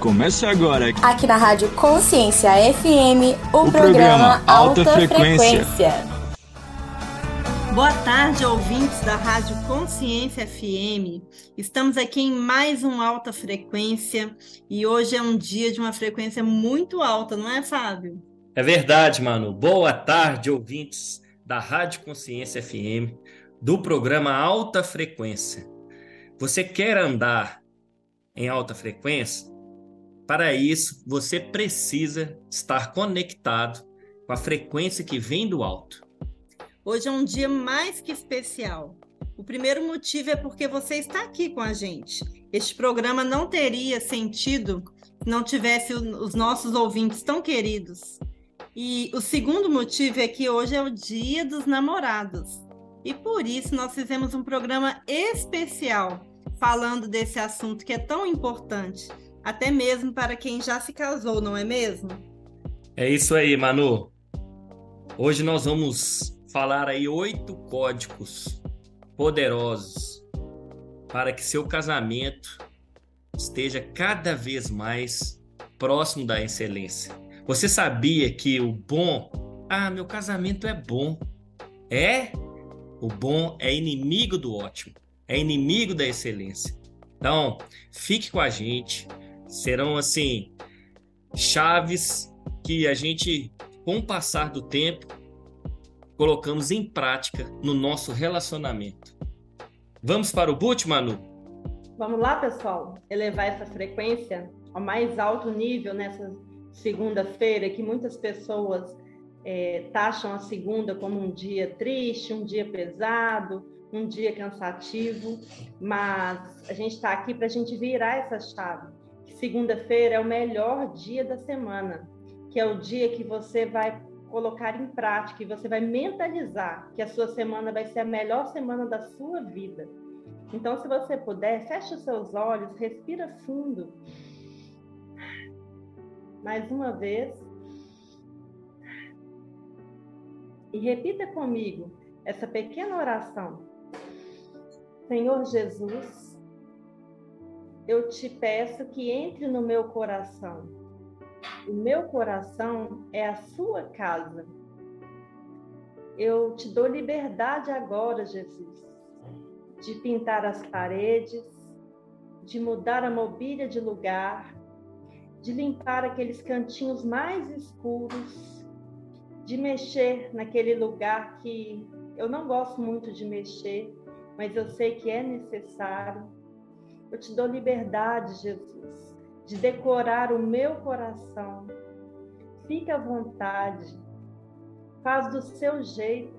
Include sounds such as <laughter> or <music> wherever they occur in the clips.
Começa agora. Aqui na Rádio Consciência FM, o, o programa, programa, Alta, Alta Frequência. Frequência. Boa tarde, ouvintes da Rádio Consciência FM. Estamos aqui em mais um Alta Frequência e hoje é um dia de uma frequência muito alta, não é, Fábio? É verdade, Manu. Boa tarde, ouvintes da Rádio Consciência FM, do programa Alta Frequência. Você quer andar em alta frequência? Para isso, você precisa estar conectado com a frequência que vem do alto. Hoje é um dia mais que especial. O primeiro motivo é porque você está aqui com a gente. Este programa não teria sentido se não tivesse os nossos ouvintes tão queridos. E o segundo motivo é que hoje é o Dia dos Namorados. E por isso nós fizemos um programa especial falando desse assunto que é tão importante, até mesmo para quem já se casou, não é mesmo? É isso aí, Manu. Hoje nós vamos falar aí oito códigos poderosos para que seu casamento esteja cada vez mais próximo da excelência. Você sabia que o bom, ah, meu casamento é bom. É? O bom é inimigo do ótimo é inimigo da excelência. Então, fique com a gente. Serão assim chaves que a gente, com o passar do tempo, colocamos em prática no nosso relacionamento. Vamos para o boot, Manu? Vamos lá, pessoal, elevar essa frequência ao mais alto nível nessa segunda-feira, que muitas pessoas é, taxam a segunda como um dia triste, um dia pesado, um dia cansativo, mas a gente está aqui para a gente virar essa chave. Segunda-feira é o melhor dia da semana, que é o dia que você vai colocar em prática e você vai mentalizar que a sua semana vai ser a melhor semana da sua vida. Então, se você puder, feche os seus olhos, respira fundo. Mais uma vez. E repita comigo essa pequena oração. Senhor Jesus, eu te peço que entre no meu coração. O meu coração é a sua casa. Eu te dou liberdade agora, Jesus, de pintar as paredes, de mudar a mobília de lugar, de limpar aqueles cantinhos mais escuros, de mexer naquele lugar que eu não gosto muito de mexer, mas eu sei que é necessário. Eu te dou liberdade, Jesus, de decorar o meu coração. Fique à vontade, faz do seu jeito.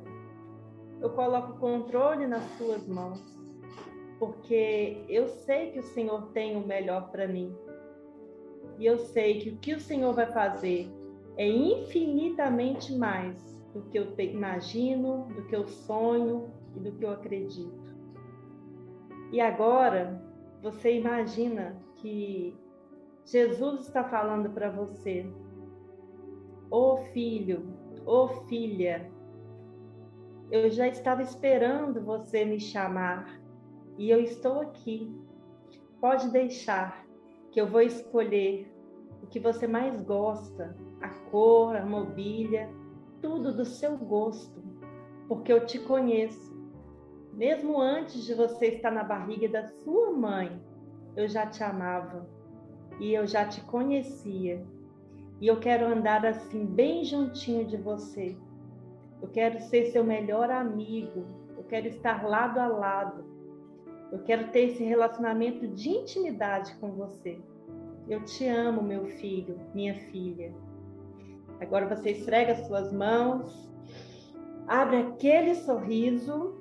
Eu coloco o controle nas suas mãos, porque eu sei que o Senhor tem o melhor para mim. E eu sei que o que o Senhor vai fazer é infinitamente mais do que eu imagino, do que eu sonho e do que eu acredito. E agora você imagina que Jesus está falando para você, ô oh, filho, ô oh, filha, eu já estava esperando você me chamar e eu estou aqui. Pode deixar que eu vou escolher o que você mais gosta, a cor, a mobília, tudo do seu gosto, porque eu te conheço mesmo antes de você estar na barriga da sua mãe, eu já te amava e eu já te conhecia. E eu quero andar assim, bem juntinho de você. Eu quero ser seu melhor amigo. Eu quero estar lado a lado. Eu quero ter esse relacionamento de intimidade com você. Eu te amo, meu filho, minha filha. Agora você esfrega suas mãos, abre aquele sorriso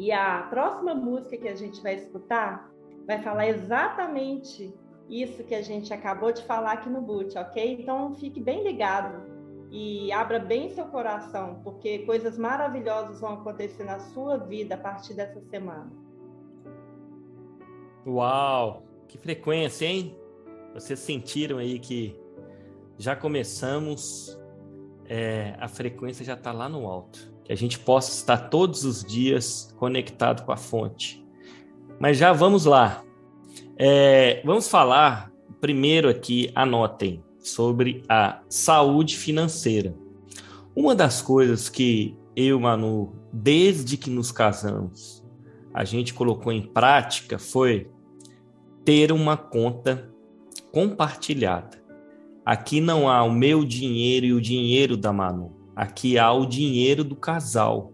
e a próxima música que a gente vai escutar vai falar exatamente isso que a gente acabou de falar aqui no boot, ok? Então fique bem ligado e abra bem seu coração, porque coisas maravilhosas vão acontecer na sua vida a partir dessa semana. Uau! Que frequência, hein? Vocês sentiram aí que já começamos, é, a frequência já está lá no alto que a gente possa estar todos os dias conectado com a fonte. Mas já vamos lá. É, vamos falar primeiro aqui anotem sobre a saúde financeira. Uma das coisas que eu, Manu, desde que nos casamos, a gente colocou em prática foi ter uma conta compartilhada. Aqui não há o meu dinheiro e o dinheiro da Manu. Aqui há o dinheiro do casal.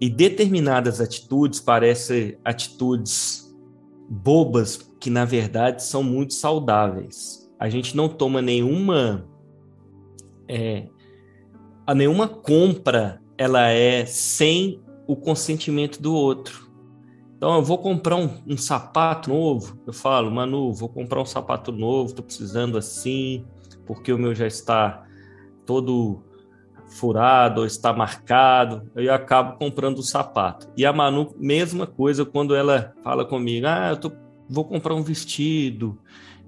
E determinadas atitudes parecem atitudes bobas que na verdade são muito saudáveis. A gente não toma nenhuma é, a nenhuma compra ela é sem o consentimento do outro. Então, eu vou comprar um, um, sapato novo. Eu falo, Manu, vou comprar um sapato novo, estou precisando assim, porque o meu já está todo furado ou está marcado. Eu acabo comprando o sapato. E a Manu, mesma coisa quando ela fala comigo, ah, eu tô, vou comprar um vestido.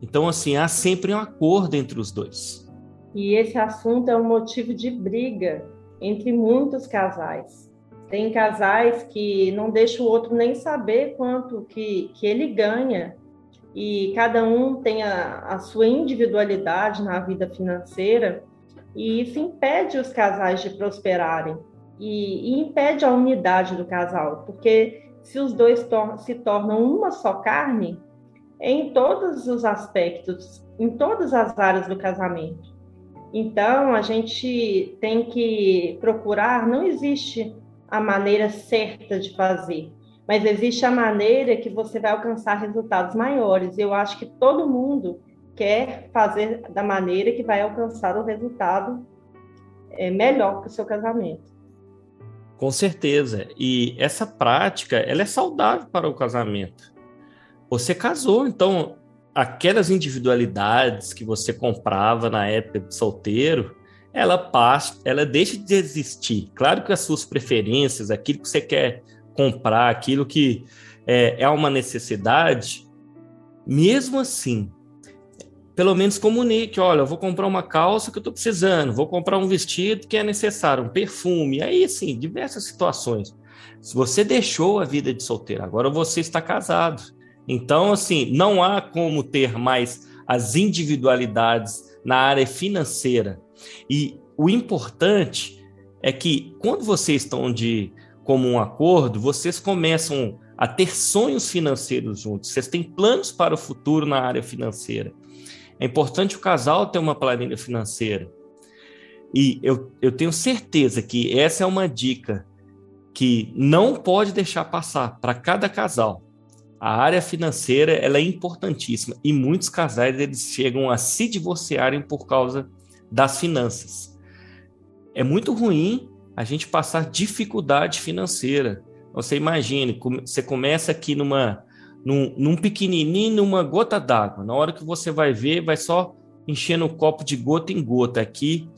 Então, assim, há sempre um acordo entre os dois. E esse assunto é um motivo de briga entre muitos casais. Tem casais que não deixam o outro nem saber quanto que, que ele ganha. E cada um tem a, a sua individualidade na vida financeira. E isso impede os casais de prosperarem. E, e impede a unidade do casal. Porque se os dois tor se tornam uma só carne, em todos os aspectos, em todas as áreas do casamento. Então, a gente tem que procurar, não existe a maneira certa de fazer, mas existe a maneira que você vai alcançar resultados maiores. Eu acho que todo mundo quer fazer da maneira que vai alcançar o resultado é, melhor para o seu casamento. Com certeza. E essa prática, ela é saudável para o casamento. Você casou, então aquelas individualidades que você comprava na época de solteiro, ela passa, ela deixa de existir. Claro que as suas preferências, aquilo que você quer comprar, aquilo que é, é uma necessidade, mesmo assim, pelo menos comunique, olha, eu vou comprar uma calça que eu estou precisando, vou comprar um vestido que é necessário, um perfume, aí sim, diversas situações. Se você deixou a vida de solteiro, agora você está casado. Então, assim, não há como ter mais as individualidades na área financeira. E o importante é que quando vocês estão de comum acordo, vocês começam a ter sonhos financeiros juntos, vocês têm planos para o futuro na área financeira. É importante o casal ter uma planilha financeira. E eu, eu tenho certeza que essa é uma dica que não pode deixar passar para cada casal. A área financeira ela é importantíssima e muitos casais eles chegam a se divorciarem por causa das finanças. É muito ruim a gente passar dificuldade financeira. Você imagine, você começa aqui numa num, num pequenininho, numa gota d'água. Na hora que você vai ver, vai só enchendo o copo de gota em gota aqui.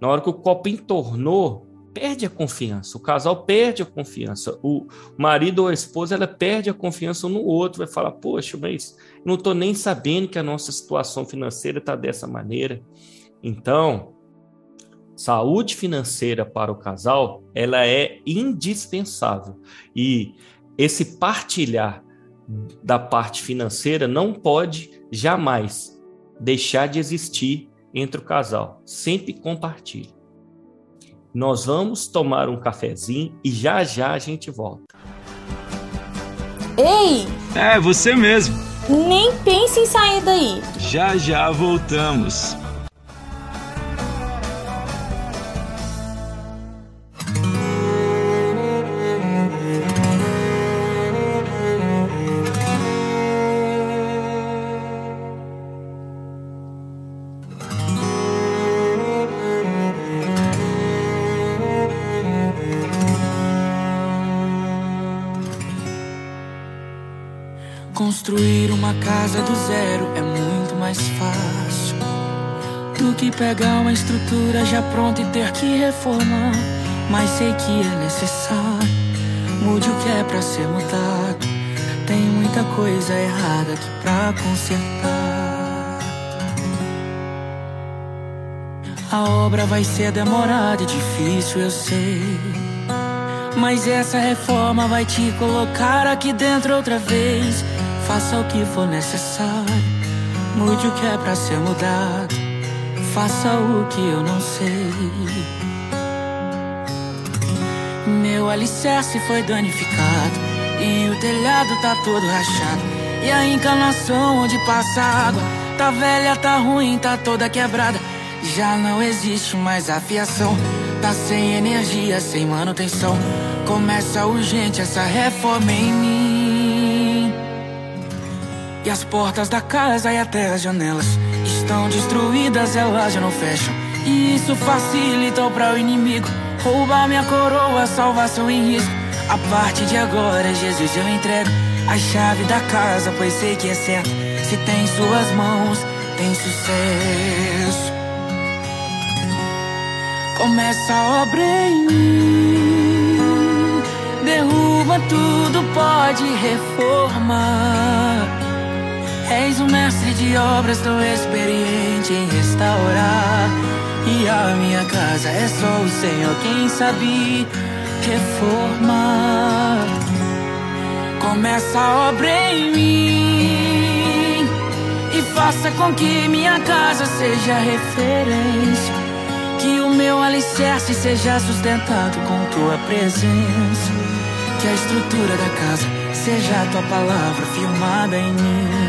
Na hora que o copo entornou, perde a confiança, o casal perde a confiança, o marido ou a esposa ela perde a confiança no outro, vai falar, poxa, mas não estou nem sabendo que a nossa situação financeira está dessa maneira. Então, saúde financeira para o casal, ela é indispensável. E esse partilhar da parte financeira não pode jamais deixar de existir entre o casal. Sempre compartilhe. Nós vamos tomar um cafezinho e já já a gente volta. Ei! É, você mesmo. Nem pense em sair daí. Já já voltamos. Estrutura já pronta e ter que reformar. Mas sei que é necessário. Mude o que é pra ser mudado. Tem muita coisa errada aqui pra consertar. A obra vai ser demorada e difícil, eu sei. Mas essa reforma vai te colocar aqui dentro outra vez. Faça o que for necessário. Mude o que é pra ser mudado. Faça o que eu não sei. Meu alicerce foi danificado. E o telhado tá todo rachado. E a encanação onde passa água. Tá velha, tá ruim, tá toda quebrada. Já não existe mais afiação. Tá sem energia, sem manutenção. Começa urgente essa reforma em mim. E as portas da casa e até as janelas estão destruídas, elas já não fecham. E isso facilita para o inimigo roubar minha coroa, salvação em risco. A partir de agora, Jesus, eu entrego a chave da casa, pois sei que é certo. Se tem suas mãos, tem sucesso. Começa a obra em mim, derruba tudo, pode reformar. És um mestre de obras tão experiente em restaurar. E a minha casa é só o Senhor quem sabe reformar. Começa a obra em mim e faça com que minha casa seja referência. Que o meu alicerce seja sustentado com tua presença. Que a estrutura da casa seja a tua palavra firmada em mim.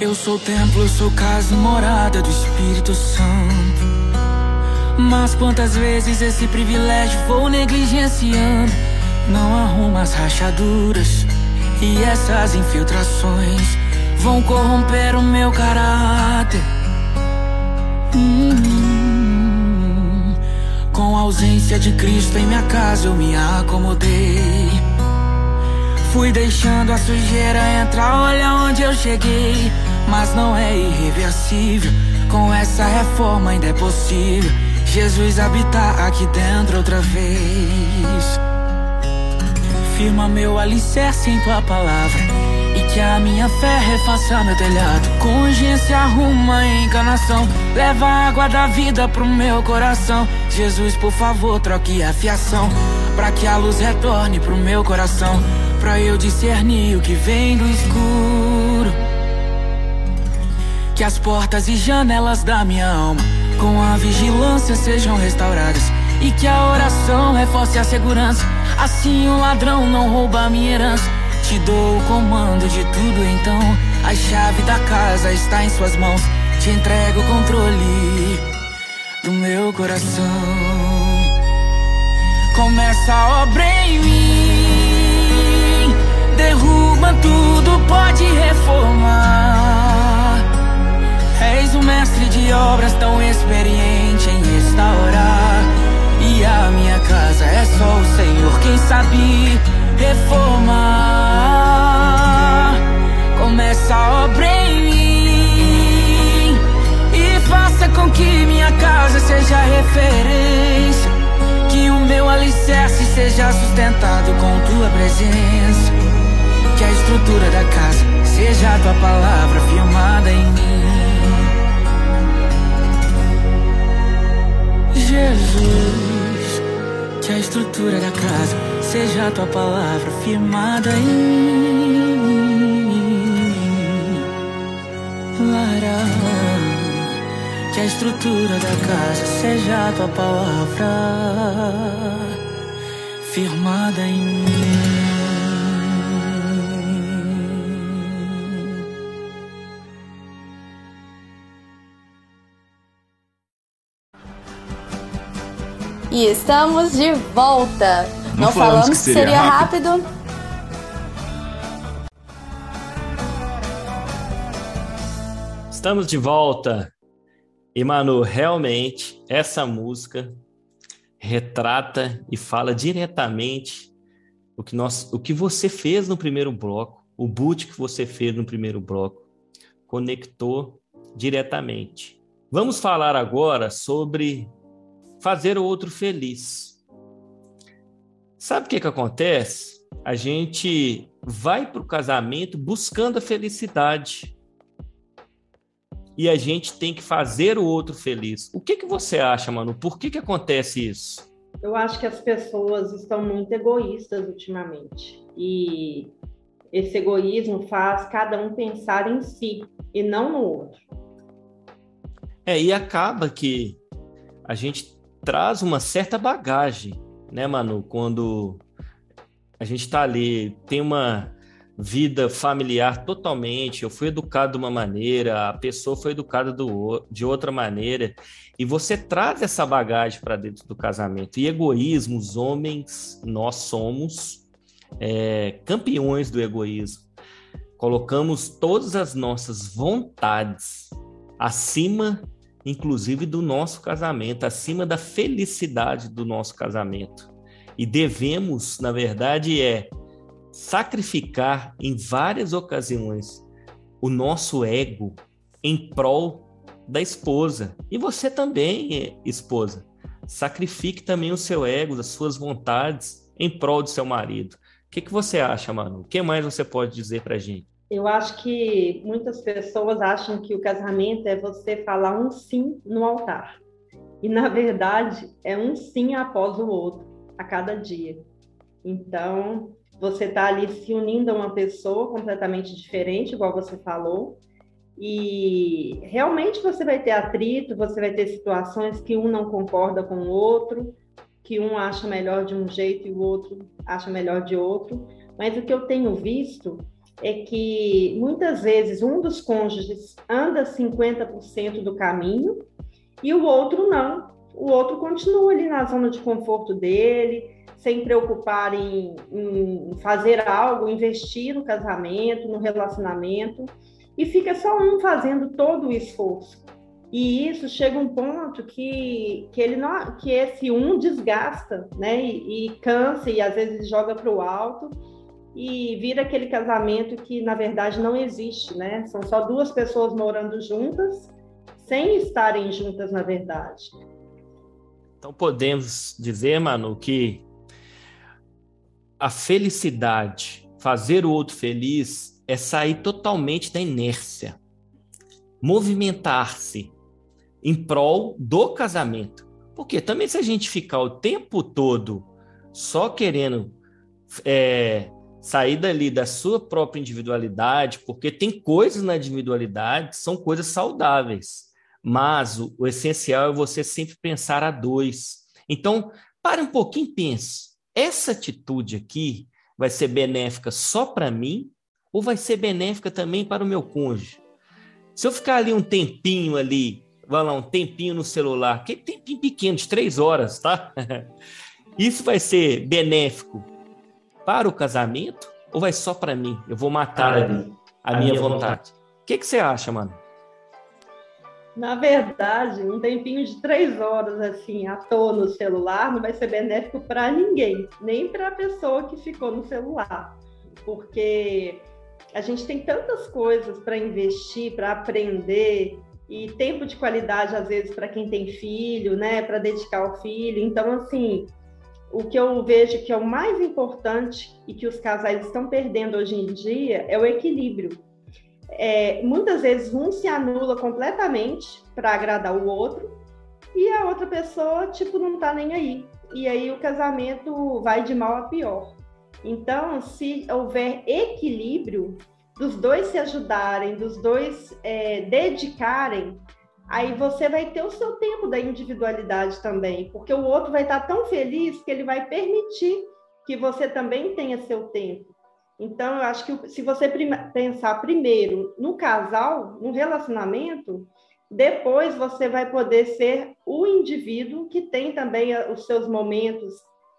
Eu sou templo, eu sou casa morada do Espírito Santo. Mas quantas vezes esse privilégio vou negligenciando? Não arrumo as rachaduras e essas infiltrações vão corromper o meu caráter. Hum, com a ausência de Cristo em minha casa eu me acomodei. Fui deixando a sujeira entrar, olha onde eu cheguei. Mas não é irreversível, com essa reforma ainda é possível. Jesus habitar aqui dentro outra vez. Firma meu alicerce em tua palavra. E que a minha fé refaça meu telhado. Com urgência arruma a encanação. Leva a água da vida pro meu coração. Jesus, por favor, troque a fiação. Pra que a luz retorne pro meu coração. Pra eu discernir o que vem do escuro. Que as portas e janelas da minha alma, com a vigilância, sejam restauradas. E que a oração reforce a segurança. Assim o ladrão não rouba minha herança. Te dou o comando de tudo, então. A chave da casa está em suas mãos. Te entrego o controle do meu coração. Começa a obra em mim. Derruba tudo, pode reformar. És um mestre de obras tão experiente em restaurar. Minha casa é só o Senhor quem sabe reformar. Começa a obra em mim e faça com que minha casa seja referência. Que o meu alicerce seja sustentado com tua presença. Que a estrutura da casa seja a tua palavra firmada em mim. Jesus, que a estrutura da casa seja a tua palavra firmada em. Lara, que a estrutura da casa seja a tua palavra firmada em mim. E estamos de volta. Não Não, falamos que seria seria rápido. rápido. Estamos de volta. E, Manu, realmente, essa música retrata e fala diretamente o que, nós, o que você fez no primeiro bloco, o boot que você fez no primeiro bloco, conectou diretamente. Vamos falar agora sobre fazer o outro feliz. Sabe o que, que acontece? A gente vai para o casamento buscando a felicidade. E a gente tem que fazer o outro feliz. O que, que você acha, Manu? Por que, que acontece isso? Eu acho que as pessoas estão muito egoístas ultimamente. E esse egoísmo faz cada um pensar em si e não no outro. É, e acaba que a gente traz uma certa bagagem, né, Manu? Quando a gente está ali, tem uma vida familiar totalmente. Eu fui educado de uma maneira, a pessoa foi educada do, de outra maneira, e você traz essa bagagem para dentro do casamento. E egoísmo, os homens, nós somos é, campeões do egoísmo. Colocamos todas as nossas vontades acima, inclusive, do nosso casamento, acima da felicidade do nosso casamento. E devemos, na verdade, é sacrificar em várias ocasiões o nosso ego em prol da esposa. E você também, esposa, sacrifique também o seu ego, as suas vontades em prol do seu marido. O que, que você acha, Manu? O que mais você pode dizer para gente? Eu acho que muitas pessoas acham que o casamento é você falar um sim no altar. E, na verdade, é um sim após o outro, a cada dia. Então, você está ali se unindo a uma pessoa completamente diferente, igual você falou, e realmente você vai ter atrito, você vai ter situações que um não concorda com o outro, que um acha melhor de um jeito e o outro acha melhor de outro. Mas o que eu tenho visto é que muitas vezes um dos cônjuges anda 50% do caminho e o outro não. O outro continua ali na zona de conforto dele, sem preocupar em, em fazer algo, investir no casamento, no relacionamento, e fica só um fazendo todo o esforço. E isso chega um ponto que, que ele não, que esse um desgasta, né? E, e cansa e às vezes joga para o alto e vira aquele casamento que na verdade não existe, né? São só duas pessoas morando juntas, sem estarem juntas na verdade. Então podemos dizer, Manu, que a felicidade, fazer o outro feliz, é sair totalmente da inércia, movimentar-se em prol do casamento. Porque também se a gente ficar o tempo todo só querendo é, sair dali da sua própria individualidade, porque tem coisas na individualidade que são coisas saudáveis, mas o, o essencial é você sempre pensar a dois. Então, pare um pouquinho e pense essa atitude aqui vai ser benéfica só para mim ou vai ser benéfica também para o meu cônjuge? Se eu ficar ali um tempinho ali, vai lá, um tempinho no celular, que tempinho pequeno, de três horas, tá? <laughs> Isso vai ser benéfico para o casamento ou vai só para mim? Eu vou matar ali a, a minha, minha vontade. O que, que você acha, mano? Na verdade, um tempinho de três horas assim à toa no celular não vai ser benéfico para ninguém, nem para a pessoa que ficou no celular, porque a gente tem tantas coisas para investir, para aprender e tempo de qualidade às vezes para quem tem filho, né, para dedicar ao filho. Então, assim, o que eu vejo que é o mais importante e que os casais estão perdendo hoje em dia é o equilíbrio é, muitas vezes um se anula completamente para agradar o outro e a outra pessoa, tipo, não tá nem aí. E aí o casamento vai de mal a pior. Então, se houver equilíbrio, dos dois se ajudarem, dos dois é, dedicarem, aí você vai ter o seu tempo da individualidade também, porque o outro vai estar tão feliz que ele vai permitir que você também tenha seu tempo. Então, eu acho que se você pensar primeiro no casal, no relacionamento, depois você vai poder ser o indivíduo que tem também os seus momentos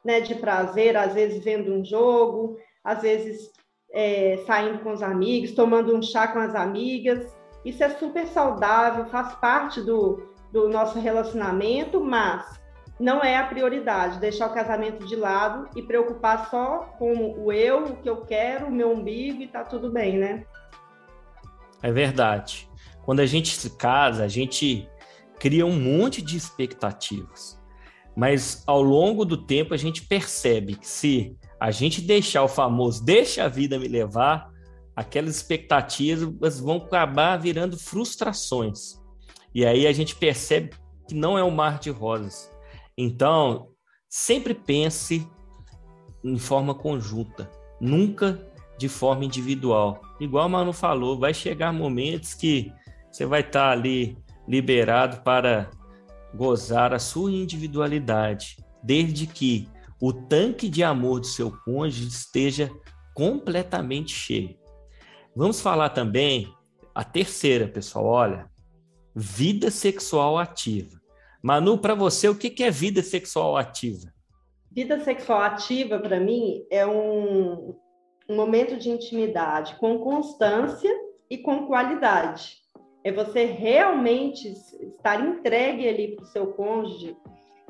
né, de prazer, às vezes vendo um jogo, às vezes é, saindo com os amigos, tomando um chá com as amigas. Isso é super saudável, faz parte do, do nosso relacionamento, mas não é a prioridade, deixar o casamento de lado e preocupar só com o eu, o que eu quero, o meu umbigo e tá tudo bem, né? É verdade. Quando a gente se casa, a gente cria um monte de expectativas. Mas ao longo do tempo a gente percebe que se a gente deixar o famoso deixa a vida me levar, aquelas expectativas vão acabar virando frustrações. E aí a gente percebe que não é um mar de rosas. Então, sempre pense em forma conjunta, nunca de forma individual. Igual o Manu falou, vai chegar momentos que você vai estar ali liberado para gozar a sua individualidade, desde que o tanque de amor do seu cônjuge esteja completamente cheio. Vamos falar também a terceira, pessoal. Olha, vida sexual ativa. Manu, para você, o que é vida sexual ativa? Vida sexual ativa, para mim, é um, um momento de intimidade com constância e com qualidade. É você realmente estar entregue ali para o seu cônjuge,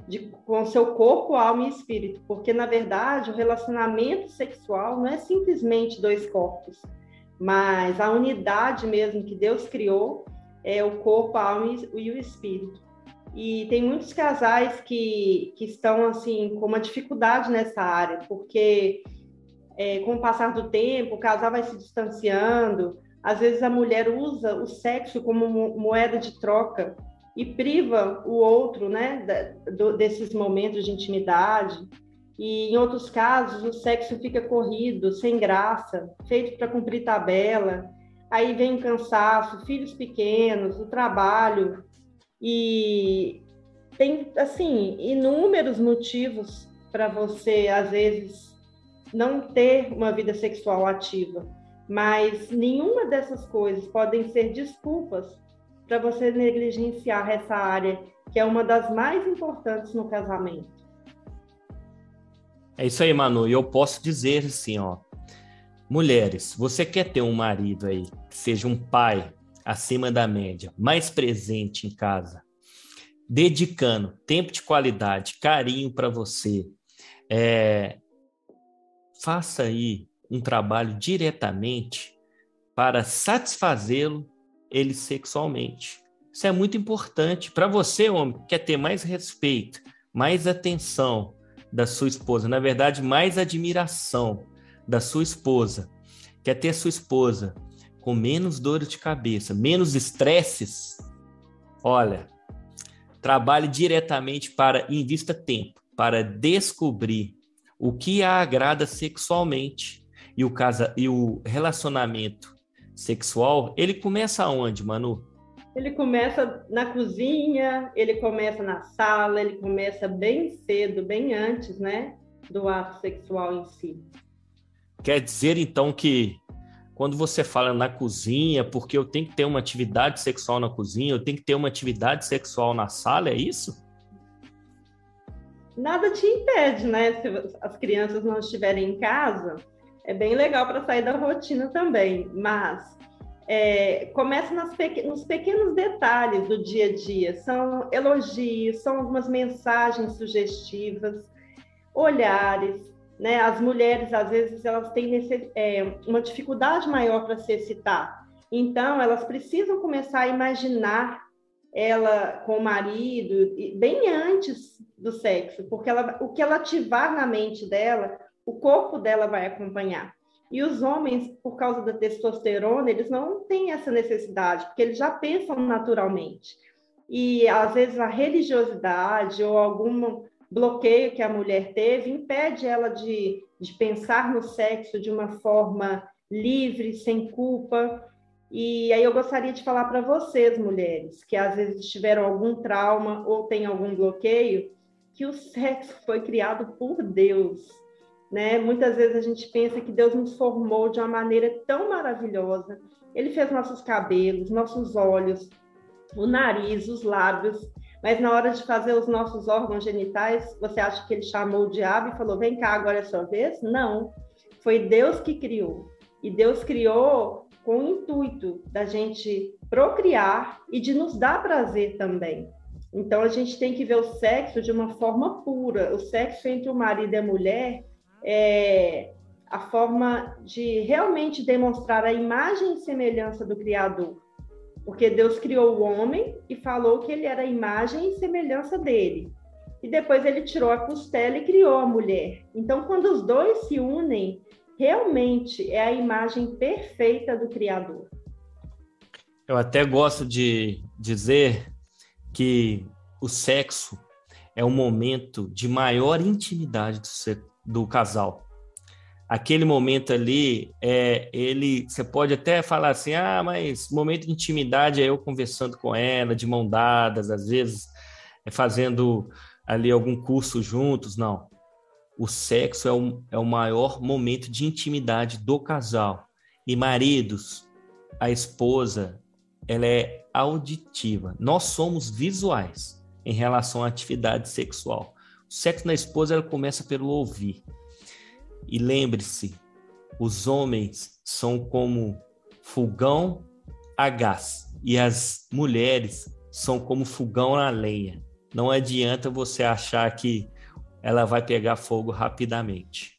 de, com seu corpo, alma e espírito, porque na verdade o relacionamento sexual não é simplesmente dois corpos, mas a unidade mesmo que Deus criou é o corpo, a alma e o espírito. E tem muitos casais que, que estão assim com uma dificuldade nessa área, porque é, com o passar do tempo, o casal vai se distanciando. Às vezes a mulher usa o sexo como moeda de troca e priva o outro, né, desses momentos de intimidade. E em outros casos o sexo fica corrido, sem graça, feito para cumprir tabela. Aí vem o cansaço, filhos pequenos, o trabalho e tem assim inúmeros motivos para você às vezes não ter uma vida sexual ativa. Mas nenhuma dessas coisas podem ser desculpas para você negligenciar essa área, que é uma das mais importantes no casamento. É isso aí, Manu. E eu posso dizer assim, ó. Mulheres, você quer ter um marido aí que seja um pai acima da média, mais presente em casa, dedicando tempo de qualidade, carinho para você, é, faça aí um trabalho diretamente para satisfazê-lo ele sexualmente. Isso é muito importante para você, homem, que quer ter mais respeito, mais atenção da sua esposa, na verdade, mais admiração da sua esposa. Quer ter sua esposa com menos dores de cabeça, menos estresses. Olha, trabalhe diretamente para invista tempo para descobrir o que a agrada sexualmente e o casa e o relacionamento sexual, ele começa onde, Manu? Ele começa na cozinha, ele começa na sala, ele começa bem cedo, bem antes, né, do ato sexual em si. Quer dizer então que quando você fala na cozinha, porque eu tenho que ter uma atividade sexual na cozinha, eu tenho que ter uma atividade sexual na sala, é isso? nada te impede, né? Se as crianças não estiverem em casa, é bem legal para sair da rotina também, mas é, começa nas nos pequenos detalhes do dia a dia. São elogios, são algumas mensagens sugestivas, olhares. Né? As mulheres, às vezes, elas têm nesse, é, uma dificuldade maior para se excitar. Então, elas precisam começar a imaginar ela com o marido, bem antes do sexo, porque ela, o que ela ativar na mente dela, o corpo dela vai acompanhar. E os homens, por causa da testosterona, eles não têm essa necessidade, porque eles já pensam naturalmente. E às vezes a religiosidade ou algum bloqueio que a mulher teve impede ela de, de pensar no sexo de uma forma livre, sem culpa, e aí eu gostaria de falar para vocês, mulheres, que às vezes tiveram algum trauma ou têm algum bloqueio, que o sexo foi criado por Deus. Né? Muitas vezes a gente pensa que Deus nos formou de uma maneira tão maravilhosa. Ele fez nossos cabelos, nossos olhos, o nariz, os lábios, mas na hora de fazer os nossos órgãos genitais, você acha que ele chamou o diabo e falou: vem cá, agora é sua vez? Não. Foi Deus que criou. E Deus criou com o intuito da gente procriar e de nos dar prazer também. Então a gente tem que ver o sexo de uma forma pura. O sexo entre o marido e a mulher é a forma de realmente demonstrar a imagem e semelhança do Criador. Porque Deus criou o homem e falou que ele era a imagem e semelhança dele. e depois ele tirou a costela e criou a mulher. Então, quando os dois se unem, realmente é a imagem perfeita do Criador. Eu até gosto de dizer que o sexo é o momento de maior intimidade do, do casal. Aquele momento ali, é, ele, você pode até falar assim, ah, mas momento de intimidade é eu conversando com ela, de mão dadas, às vezes é fazendo ali algum curso juntos, não. O sexo é o, é o maior momento de intimidade do casal. E maridos, a esposa, ela é auditiva. Nós somos visuais em relação à atividade sexual. O sexo na esposa ela começa pelo ouvir. E lembre-se, os homens são como fogão a gás e as mulheres são como fogão na lenha. Não adianta você achar que ela vai pegar fogo rapidamente.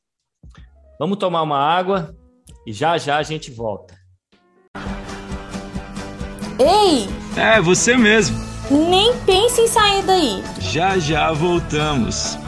Vamos tomar uma água e já já a gente volta. Ei! É, você mesmo. Nem pense em sair daí. Já já voltamos.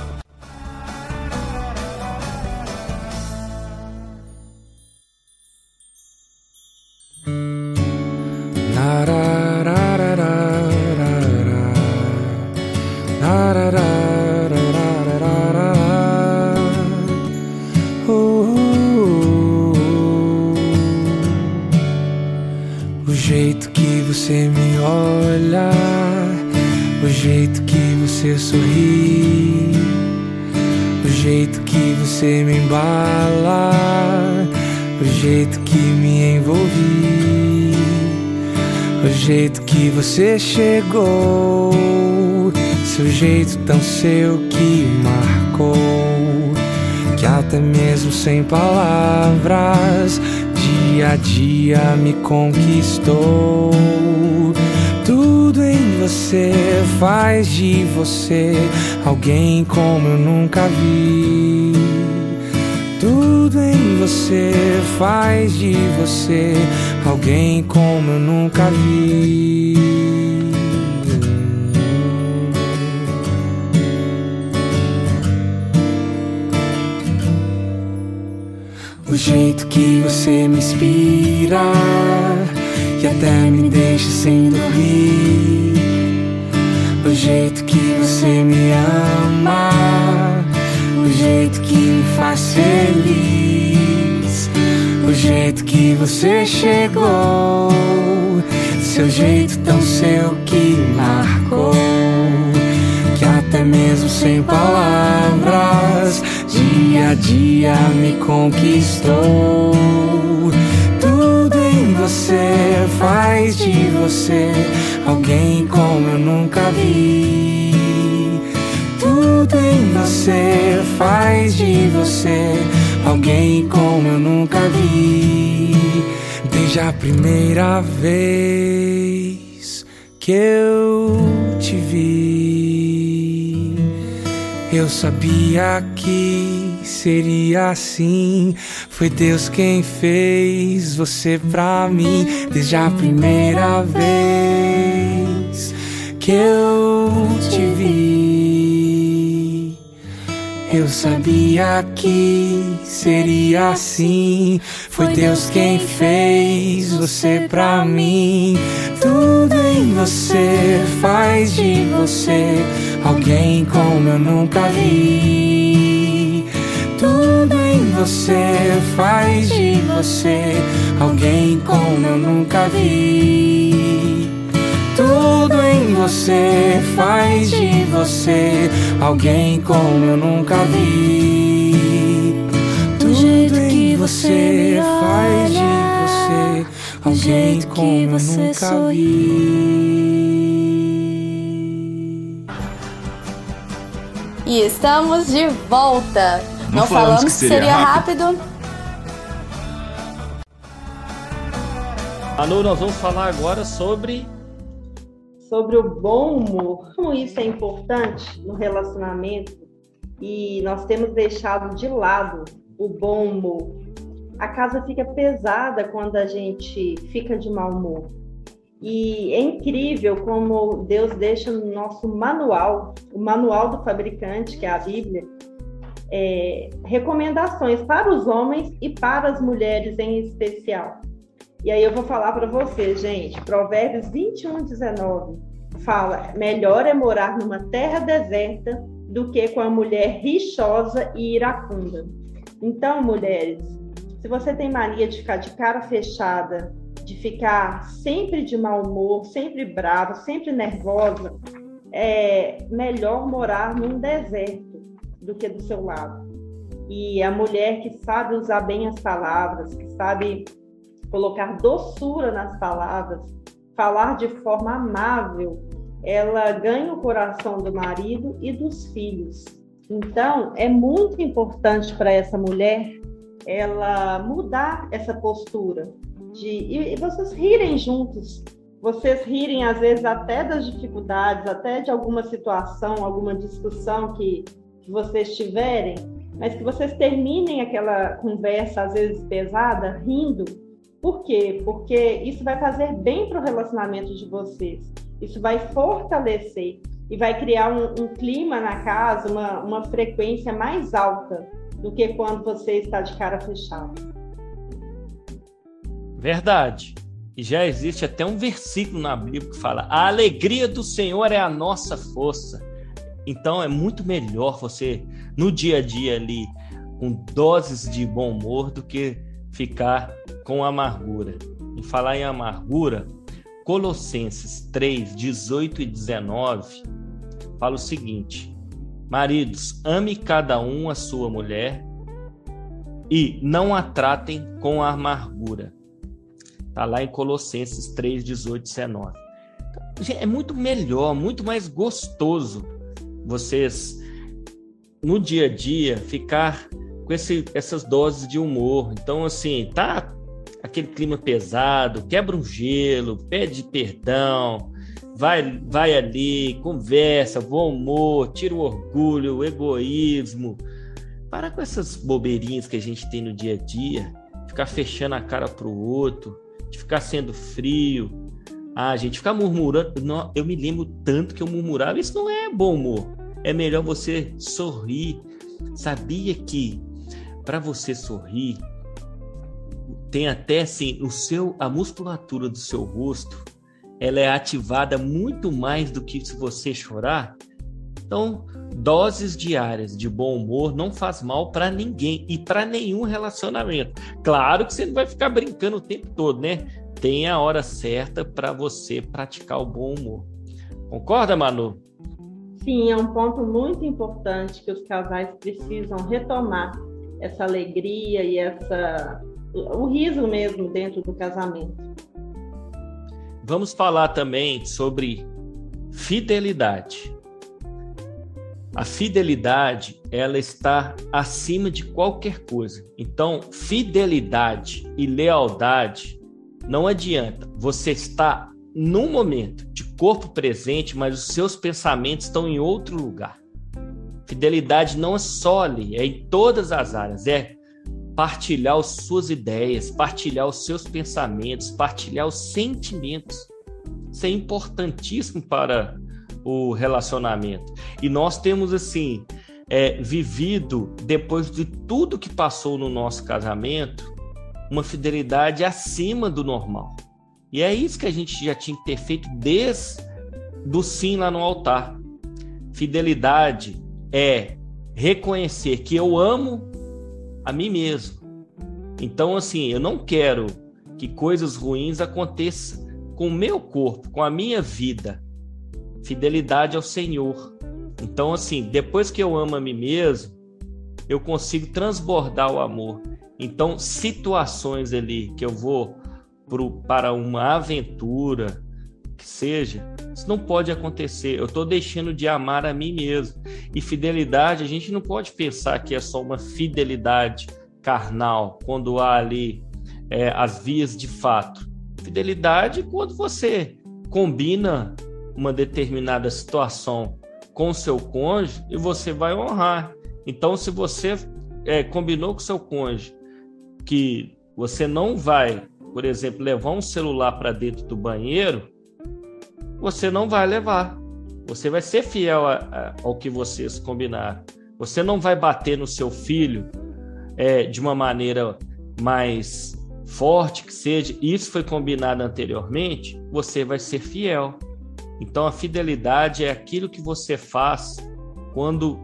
Chegou, seu jeito tão seu que marcou, que até mesmo sem palavras, dia a dia me conquistou. Tudo em você faz de você alguém como eu nunca vi. Tudo em você faz de você alguém como eu nunca vi. O jeito que você me inspira e até me deixa sem dormir. O jeito que você me ama, o jeito que me faz feliz. O jeito que você chegou, seu jeito tão seu que marcou. Que até mesmo sem palavras dia a dia me conquistou. Tudo em você faz de você alguém como eu nunca vi. Tudo em você faz de você alguém como eu nunca vi. Desde a primeira vez que eu te vi, eu sabia que seria assim. Foi Deus quem fez você pra mim desde a primeira vez que eu te vi. Eu sabia que seria assim. Foi Deus quem fez você pra mim. Tudo em você faz de você alguém como eu nunca vi. Tudo em você faz de você alguém como eu nunca vi. Tudo em você faz de você alguém como eu nunca vi. Tudo em você faz de você alguém como eu nunca vi. E estamos de volta. Não, Não falamos, falamos, que seria, seria rápido. rápido. Manu, nós vamos falar agora sobre sobre o bom humor. Como isso é importante no relacionamento e nós temos deixado de lado o bom humor. A casa fica pesada quando a gente fica de mau humor. E é incrível como Deus deixa no nosso manual, o manual do fabricante, que é a Bíblia, é, recomendações para os homens e para as mulheres em especial. E aí eu vou falar para você, gente, Provérbios 21, 19 fala: melhor é morar numa terra deserta do que com a mulher rixosa e iracunda. Então, mulheres, se você tem mania de ficar de cara fechada, de ficar sempre de mau humor, sempre brava, sempre nervosa, é melhor morar num deserto do que do seu lado. E a mulher que sabe usar bem as palavras, que sabe colocar doçura nas palavras, falar de forma amável, ela ganha o coração do marido e dos filhos. Então, é muito importante para essa mulher ela mudar essa postura de e, e vocês rirem juntos, vocês rirem às vezes até das dificuldades, até de alguma situação, alguma discussão que, que vocês tiverem, mas que vocês terminem aquela conversa às vezes pesada rindo. Por quê? Porque isso vai fazer bem para o relacionamento de vocês. Isso vai fortalecer e vai criar um, um clima na casa, uma, uma frequência mais alta do que quando você está de cara fechada. Verdade. E já existe até um versículo na Bíblia que fala: a alegria do Senhor é a nossa força. Então é muito melhor você, no dia a dia ali, com doses de bom humor, do que ficar com amargura. E falar em amargura, Colossenses 3, 18 e 19 fala o seguinte: Maridos, ame cada um a sua mulher e não a tratem com amargura. Está lá em Colossenses 3, 18 e 19. É muito melhor, muito mais gostoso vocês, no dia a dia, ficar com esse, essas doses de humor. Então, assim, tá aquele clima pesado, quebra um gelo, pede perdão, vai, vai ali, conversa, bom humor, tira o orgulho, o egoísmo. Para com essas bobeirinhas que a gente tem no dia a dia, ficar fechando a cara pro outro, de ficar sendo frio. Ah, gente ficar murmurando. Eu me lembro tanto que eu murmurava. Isso não é bom humor. É melhor você sorrir. Sabia que para você sorrir tem até assim o seu a musculatura do seu rosto ela é ativada muito mais do que se você chorar. Então, doses diárias de bom humor não faz mal para ninguém e para nenhum relacionamento. Claro que você não vai ficar brincando o tempo todo, né? Tem a hora certa para você praticar o bom humor. Concorda, Manu? Sim, é um ponto muito importante que os casais precisam retomar essa alegria e essa o riso mesmo dentro do casamento. Vamos falar também sobre fidelidade. A fidelidade, ela está acima de qualquer coisa. Então, fidelidade e lealdade não adianta. Você está num momento de corpo presente, mas os seus pensamentos estão em outro lugar. Fidelidade não é só ali, é em todas as áreas. É partilhar as suas ideias, partilhar os seus pensamentos, partilhar os sentimentos. Isso é importantíssimo para o relacionamento. E nós temos assim é, vivido depois de tudo que passou no nosso casamento uma fidelidade acima do normal. E é isso que a gente já tinha que ter feito desde do sim lá no altar. Fidelidade é reconhecer que eu amo a mim mesmo. Então, assim, eu não quero que coisas ruins aconteçam com o meu corpo, com a minha vida. Fidelidade ao Senhor. Então, assim, depois que eu amo a mim mesmo, eu consigo transbordar o amor. Então, situações ali que eu vou pro, para uma aventura, que seja, isso não pode acontecer. Eu estou deixando de amar a mim mesmo. E fidelidade, a gente não pode pensar que é só uma fidelidade carnal, quando há ali é, as vias de fato. Fidelidade quando você combina uma determinada situação com seu cônjuge e você vai honrar. Então, se você é, combinou com seu cônjuge que você não vai por exemplo, levar um celular para dentro do banheiro, você não vai levar. Você vai ser fiel a, a, ao que vocês combinaram. Você não vai bater no seu filho é, de uma maneira mais forte que seja. Isso foi combinado anteriormente. Você vai ser fiel. Então a fidelidade é aquilo que você faz quando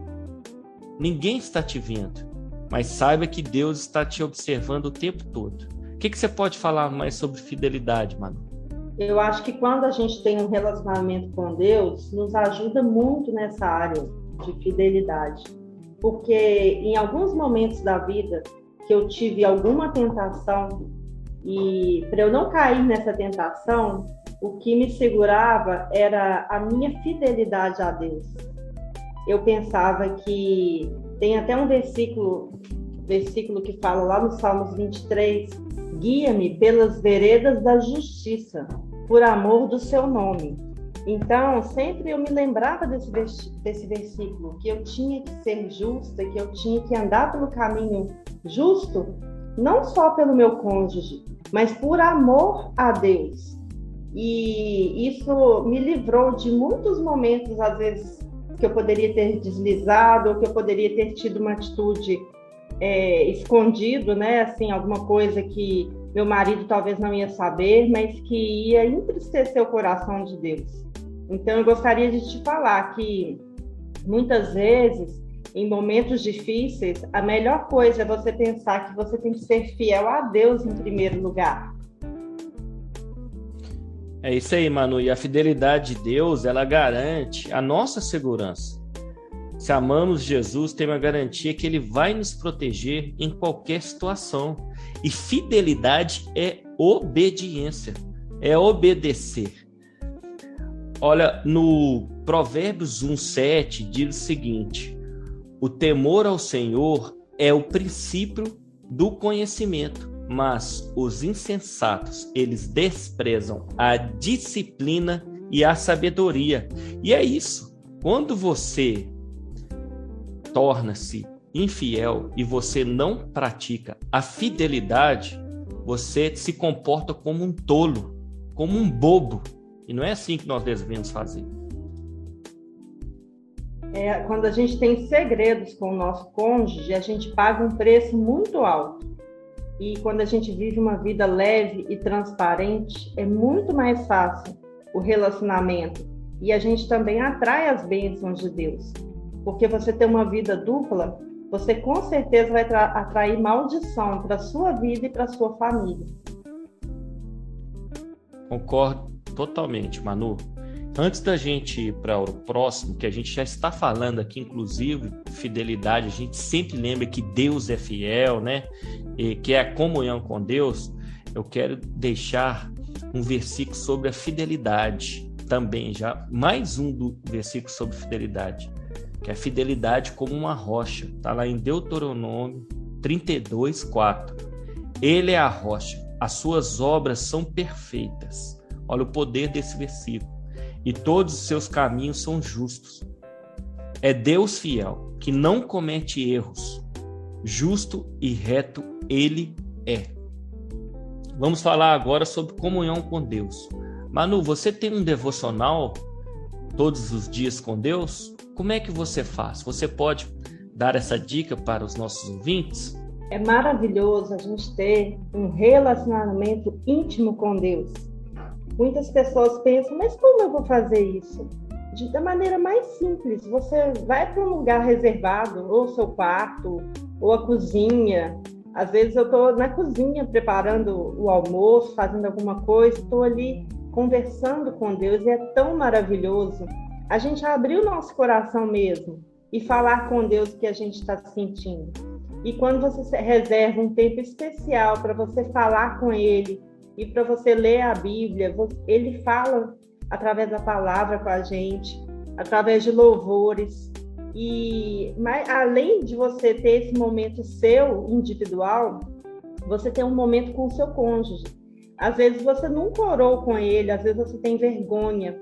ninguém está te vendo, mas saiba que Deus está te observando o tempo todo. O que, que você pode falar mais sobre fidelidade, Manu? Eu acho que quando a gente tem um relacionamento com Deus, nos ajuda muito nessa área de fidelidade. Porque em alguns momentos da vida que eu tive alguma tentação e para eu não cair nessa tentação, o que me segurava era a minha fidelidade a Deus. Eu pensava que tem até um versículo, versículo que fala lá no Salmos 23, guia-me pelas veredas da justiça, por amor do seu nome. Então, sempre eu me lembrava desse, desse versículo, que eu tinha que ser justa, que eu tinha que andar pelo caminho justo, não só pelo meu cônjuge, mas por amor a Deus. E isso me livrou de muitos momentos, às vezes, que eu poderia ter deslizado, ou que eu poderia ter tido uma atitude é, escondido, né? Assim, alguma coisa que meu marido talvez não ia saber, mas que ia entristecer o coração de Deus. Então, eu gostaria de te falar que muitas vezes, em momentos difíceis, a melhor coisa é você pensar que você tem que ser fiel a Deus em primeiro lugar. É isso aí, Manu. E a fidelidade de Deus, ela garante a nossa segurança. Se amamos Jesus, tem uma garantia que ele vai nos proteger em qualquer situação. E fidelidade é obediência, é obedecer. Olha, no Provérbios 1:7 diz o seguinte: O temor ao Senhor é o princípio do conhecimento, mas os insensatos, eles desprezam a disciplina e a sabedoria. E é isso. Quando você torna-se infiel e você não pratica a fidelidade, você se comporta como um tolo, como um bobo. E não é assim que nós devemos fazer. É, quando a gente tem segredos com o nosso cônjuge, a gente paga um preço muito alto. E quando a gente vive uma vida leve e transparente, é muito mais fácil o relacionamento. E a gente também atrai as bênçãos de Deus. Porque você ter uma vida dupla, você com certeza vai atrair maldição para sua vida e para sua família. Concordo totalmente, Manu. Antes da gente ir para o próximo, que a gente já está falando aqui, inclusive, fidelidade, a gente sempre lembra que Deus é fiel, né? E que é a comunhão com Deus. Eu quero deixar um versículo sobre a fidelidade também, já mais um do versículo sobre fidelidade que é a fidelidade como uma rocha. Está lá em Deuteronômio 32, 4. Ele é a rocha, as suas obras são perfeitas. Olha o poder desse versículo. E todos os seus caminhos são justos. É Deus fiel, que não comete erros. Justo e reto ele é. Vamos falar agora sobre comunhão com Deus. Manu, você tem um devocional todos os dias com Deus? Como é que você faz? Você pode dar essa dica para os nossos ouvintes? É maravilhoso a gente ter um relacionamento íntimo com Deus. Muitas pessoas pensam, mas como eu vou fazer isso? De, da maneira mais simples, você vai para um lugar reservado, ou seu quarto, ou a cozinha. Às vezes eu estou na cozinha preparando o almoço, fazendo alguma coisa, estou ali conversando com Deus e é tão maravilhoso a gente abrir o nosso coração mesmo e falar com Deus o que a gente está sentindo. E quando você reserva um tempo especial para você falar com Ele e para você ler a Bíblia, Ele fala através da palavra com a gente, através de louvores. E mas, além de você ter esse momento seu individual, você tem um momento com o seu cônjuge. Às vezes você nunca orou com ele, às vezes você tem vergonha,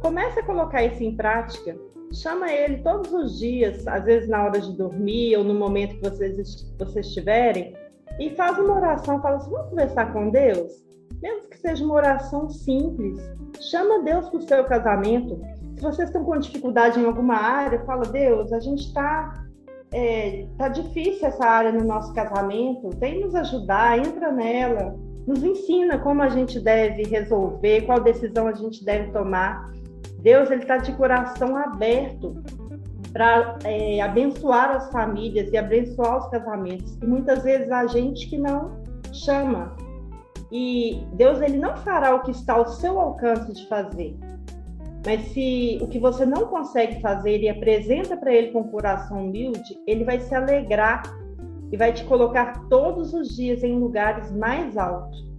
Comece a colocar isso em prática. Chama ele todos os dias, às vezes na hora de dormir ou no momento que vocês, vocês estiverem. E faz uma oração, fala assim, vamos conversar com Deus? Mesmo que seja uma oração simples, chama Deus para o seu casamento. Se vocês estão com dificuldade em alguma área, fala, Deus, a gente está é, tá difícil essa área no nosso casamento, vem nos ajudar, entra nela, nos ensina como a gente deve resolver, qual decisão a gente deve tomar. Deus ele está de coração aberto para é, abençoar as famílias e abençoar os casamentos. E muitas vezes a gente que não chama. E Deus ele não fará o que está ao seu alcance de fazer. Mas se o que você não consegue fazer e apresenta para ele com coração humilde, ele vai se alegrar e vai te colocar todos os dias em lugares mais altos.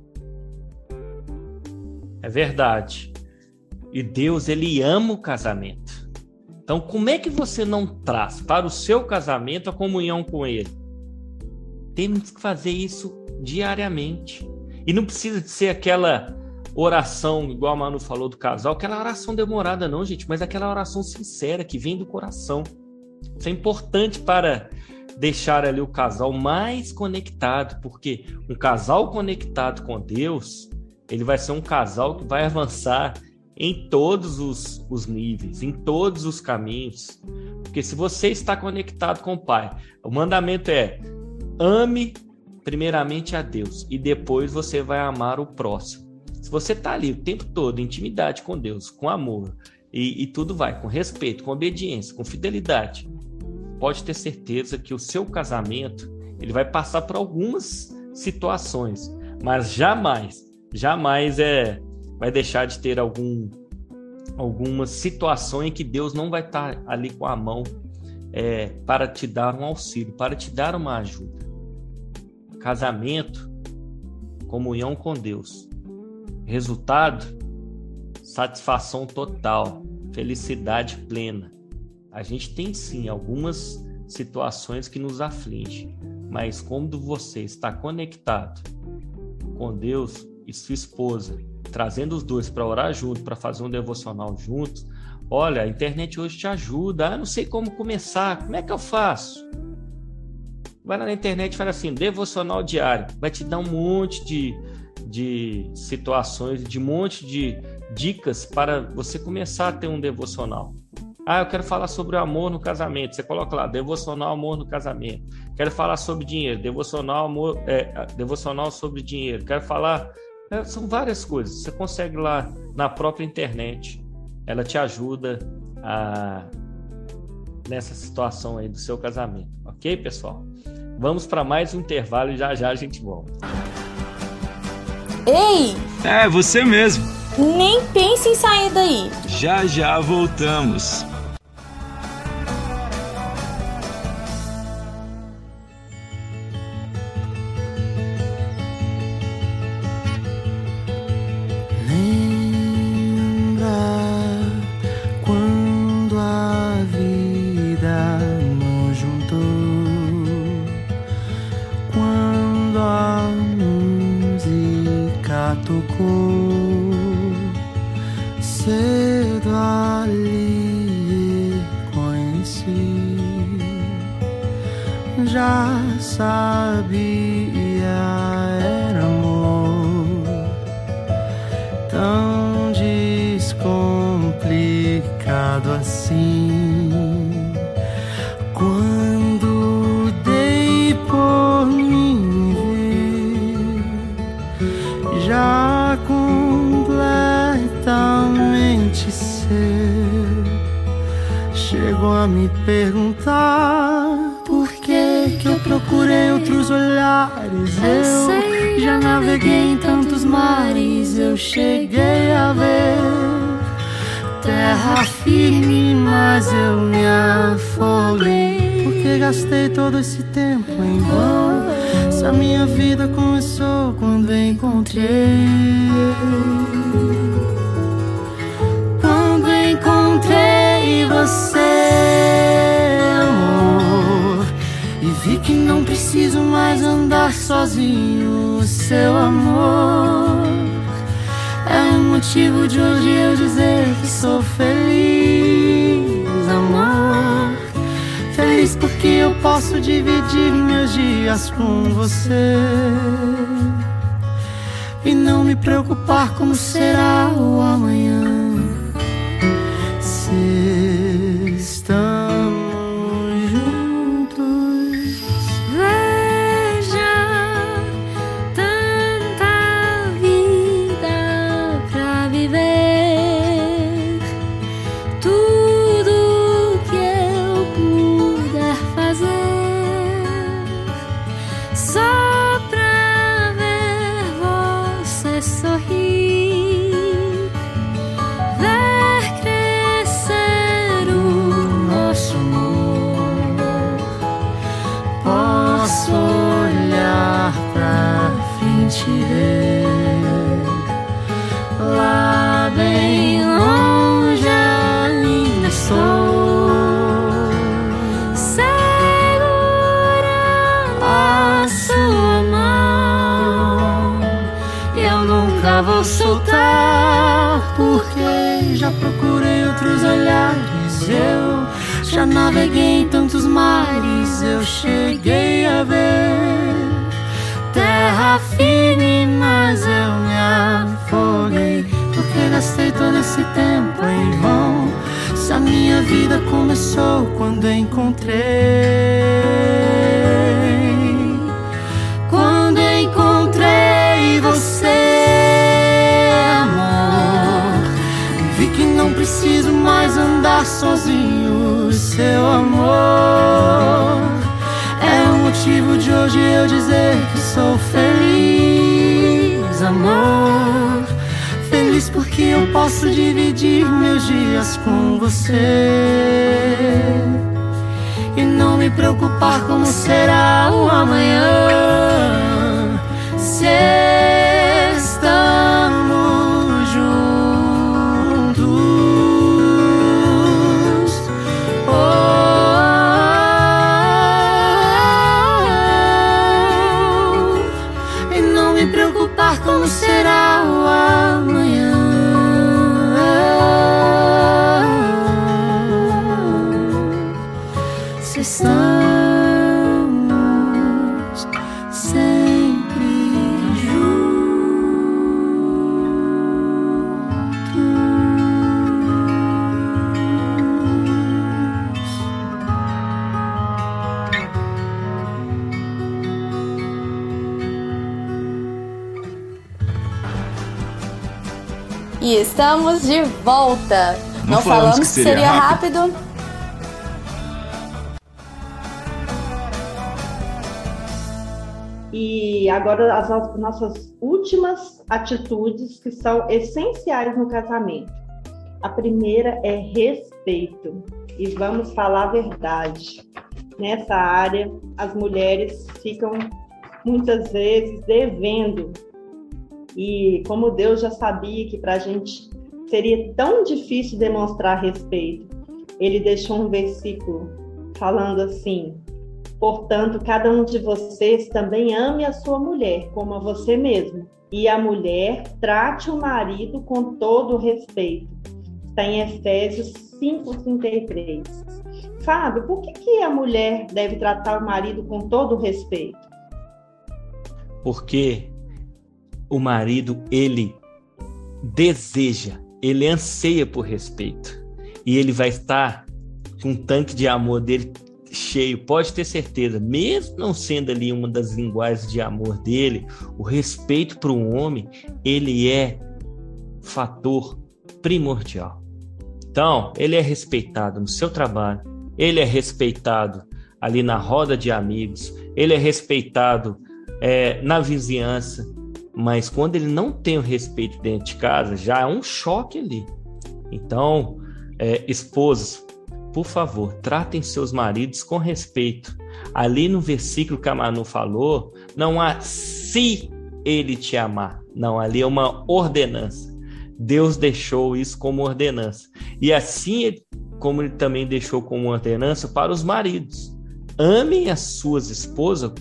É verdade. E Deus, ele ama o casamento. Então, como é que você não traz para o seu casamento a comunhão com ele? Temos que fazer isso diariamente. E não precisa de ser aquela oração, igual a Manu falou do casal, aquela oração demorada, não, gente, mas aquela oração sincera que vem do coração. Isso é importante para deixar ali o casal mais conectado, porque um casal conectado com Deus, ele vai ser um casal que vai avançar em todos os, os níveis, em todos os caminhos. Porque se você está conectado com o Pai, o mandamento é ame primeiramente a Deus e depois você vai amar o próximo. Se você está ali o tempo todo intimidade com Deus, com amor, e, e tudo vai com respeito, com obediência, com fidelidade, pode ter certeza que o seu casamento ele vai passar por algumas situações, mas jamais, jamais é vai deixar de ter algum alguma situação em que Deus não vai estar tá ali com a mão é, para te dar um auxílio, para te dar uma ajuda. Casamento, comunhão com Deus. Resultado, satisfação total, felicidade plena. A gente tem sim algumas situações que nos afligem, mas quando você está conectado com Deus e sua esposa, trazendo os dois para orar junto, para fazer um devocional juntos, olha, a internet hoje te ajuda, ah, não sei como começar, como é que eu faço? Vai lá na internet e fala assim, devocional diário, vai te dar um monte de, de situações, de um monte de dicas para você começar a ter um devocional. Ah, eu quero falar sobre o amor no casamento. Você coloca lá, devocional amor no casamento. Quero falar sobre dinheiro, devocional amor, é, devocional sobre dinheiro. Quero falar, é, são várias coisas. Você consegue lá na própria internet. Ela te ajuda a nessa situação aí do seu casamento, ok, pessoal? Vamos para mais um intervalo e já já a gente volta. Ei! É você mesmo. Nem pense em sair daí. Já já voltamos. já completamente seu. Chegou a me perguntar por que que eu procurei outros olhares. Eu já naveguei em tantos mares, eu cheguei a ver terra firme, mas eu me afoguei porque gastei todo esse tempo em vão. Essa minha vida começou quando encontrei. Quando encontrei você, amor. E vi que não preciso mais andar sozinho. Seu amor é o motivo de hoje eu dizer que sou feliz. Que eu posso dividir meus dias com você e não me preocupar como será o amanhã. Já naveguei em tantos mares, eu cheguei a ver terra firme, mas eu me afoguei. Porque gastei todo esse tempo em vão. Se a minha vida começou quando encontrei. Mais andar sozinho seu amor é o motivo de hoje eu dizer que sou feliz, amor. Feliz porque eu posso dividir meus dias com você e não me preocupar como será o amanhã. Se Estamos de volta. Não, Não falamos, que seria, seria rápido. rápido. E agora as nossas últimas atitudes que são essenciais no casamento. A primeira é respeito. E vamos falar a verdade. Nessa área, as mulheres ficam muitas vezes devendo e como Deus já sabia que para a gente seria tão difícil demonstrar respeito, ele deixou um versículo falando assim: Portanto, cada um de vocês também ame a sua mulher como a você mesmo, e a mulher trate o marido com todo respeito. Está em Efésios 5,33. Fábio, por que, que a mulher deve tratar o marido com todo respeito? Porque o marido ele deseja, ele anseia por respeito. E ele vai estar com um tanque de amor dele cheio, pode ter certeza, mesmo não sendo ali uma das linguagens de amor dele, o respeito para um homem, ele é fator primordial. Então, ele é respeitado no seu trabalho, ele é respeitado ali na roda de amigos, ele é respeitado é, na vizinhança, mas quando ele não tem o respeito dentro de casa, já é um choque ali. Então, é, esposas, por favor, tratem seus maridos com respeito. Ali no versículo que a Manu falou, não há se ele te amar. Não, ali é uma ordenança. Deus deixou isso como ordenança. E assim como ele também deixou como ordenança para os maridos. Amem as suas esposas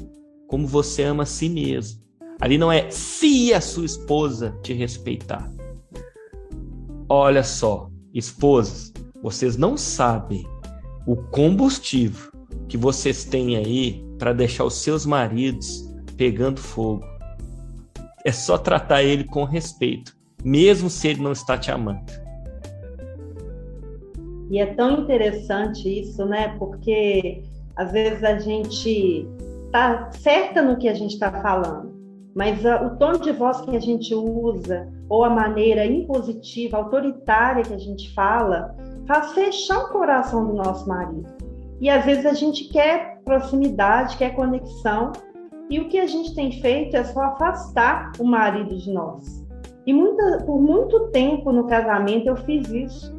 como você ama a si mesmo. Ali não é se a sua esposa te respeitar. Olha só, esposas, vocês não sabem o combustível, que vocês têm aí para deixar os seus maridos pegando fogo. É só tratar ele com respeito, mesmo se ele não está te amando. E é tão interessante isso, né? Porque às vezes a gente tá certa no que a gente está falando, mas a, o tom de voz que a gente usa ou a maneira impositiva, autoritária que a gente fala, faz fechar o coração do nosso marido. E às vezes a gente quer proximidade, quer conexão, e o que a gente tem feito é só afastar o marido de nós. E muita, por muito tempo no casamento eu fiz isso.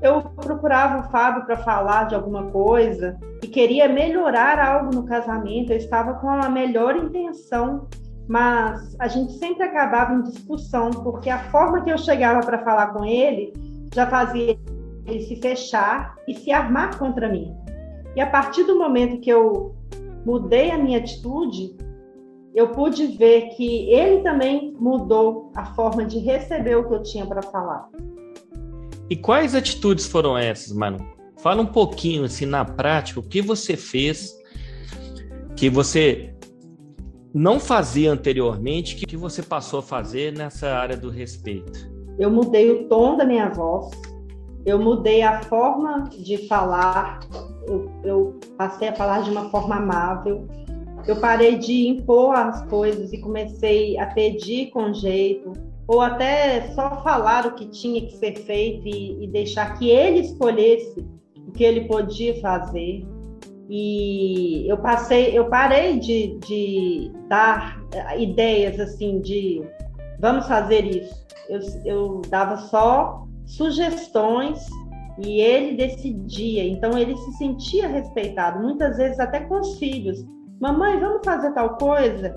Eu procurava o Fábio para falar de alguma coisa e queria melhorar algo no casamento. Eu estava com a melhor intenção, mas a gente sempre acabava em discussão, porque a forma que eu chegava para falar com ele já fazia ele se fechar e se armar contra mim. E a partir do momento que eu mudei a minha atitude, eu pude ver que ele também mudou a forma de receber o que eu tinha para falar. E quais atitudes foram essas, Manu? Fala um pouquinho assim na prática, o que você fez que você não fazia anteriormente, que você passou a fazer nessa área do respeito? Eu mudei o tom da minha voz, eu mudei a forma de falar, eu, eu passei a falar de uma forma amável, eu parei de impor as coisas e comecei a pedir com jeito, ou até só falar o que tinha que ser feito e, e deixar que ele escolhesse o que ele podia fazer. E eu passei, eu parei de, de dar ideias assim de vamos fazer isso. Eu, eu dava só sugestões e ele decidia. Então ele se sentia respeitado, muitas vezes até com os filhos. Mamãe, vamos fazer tal coisa?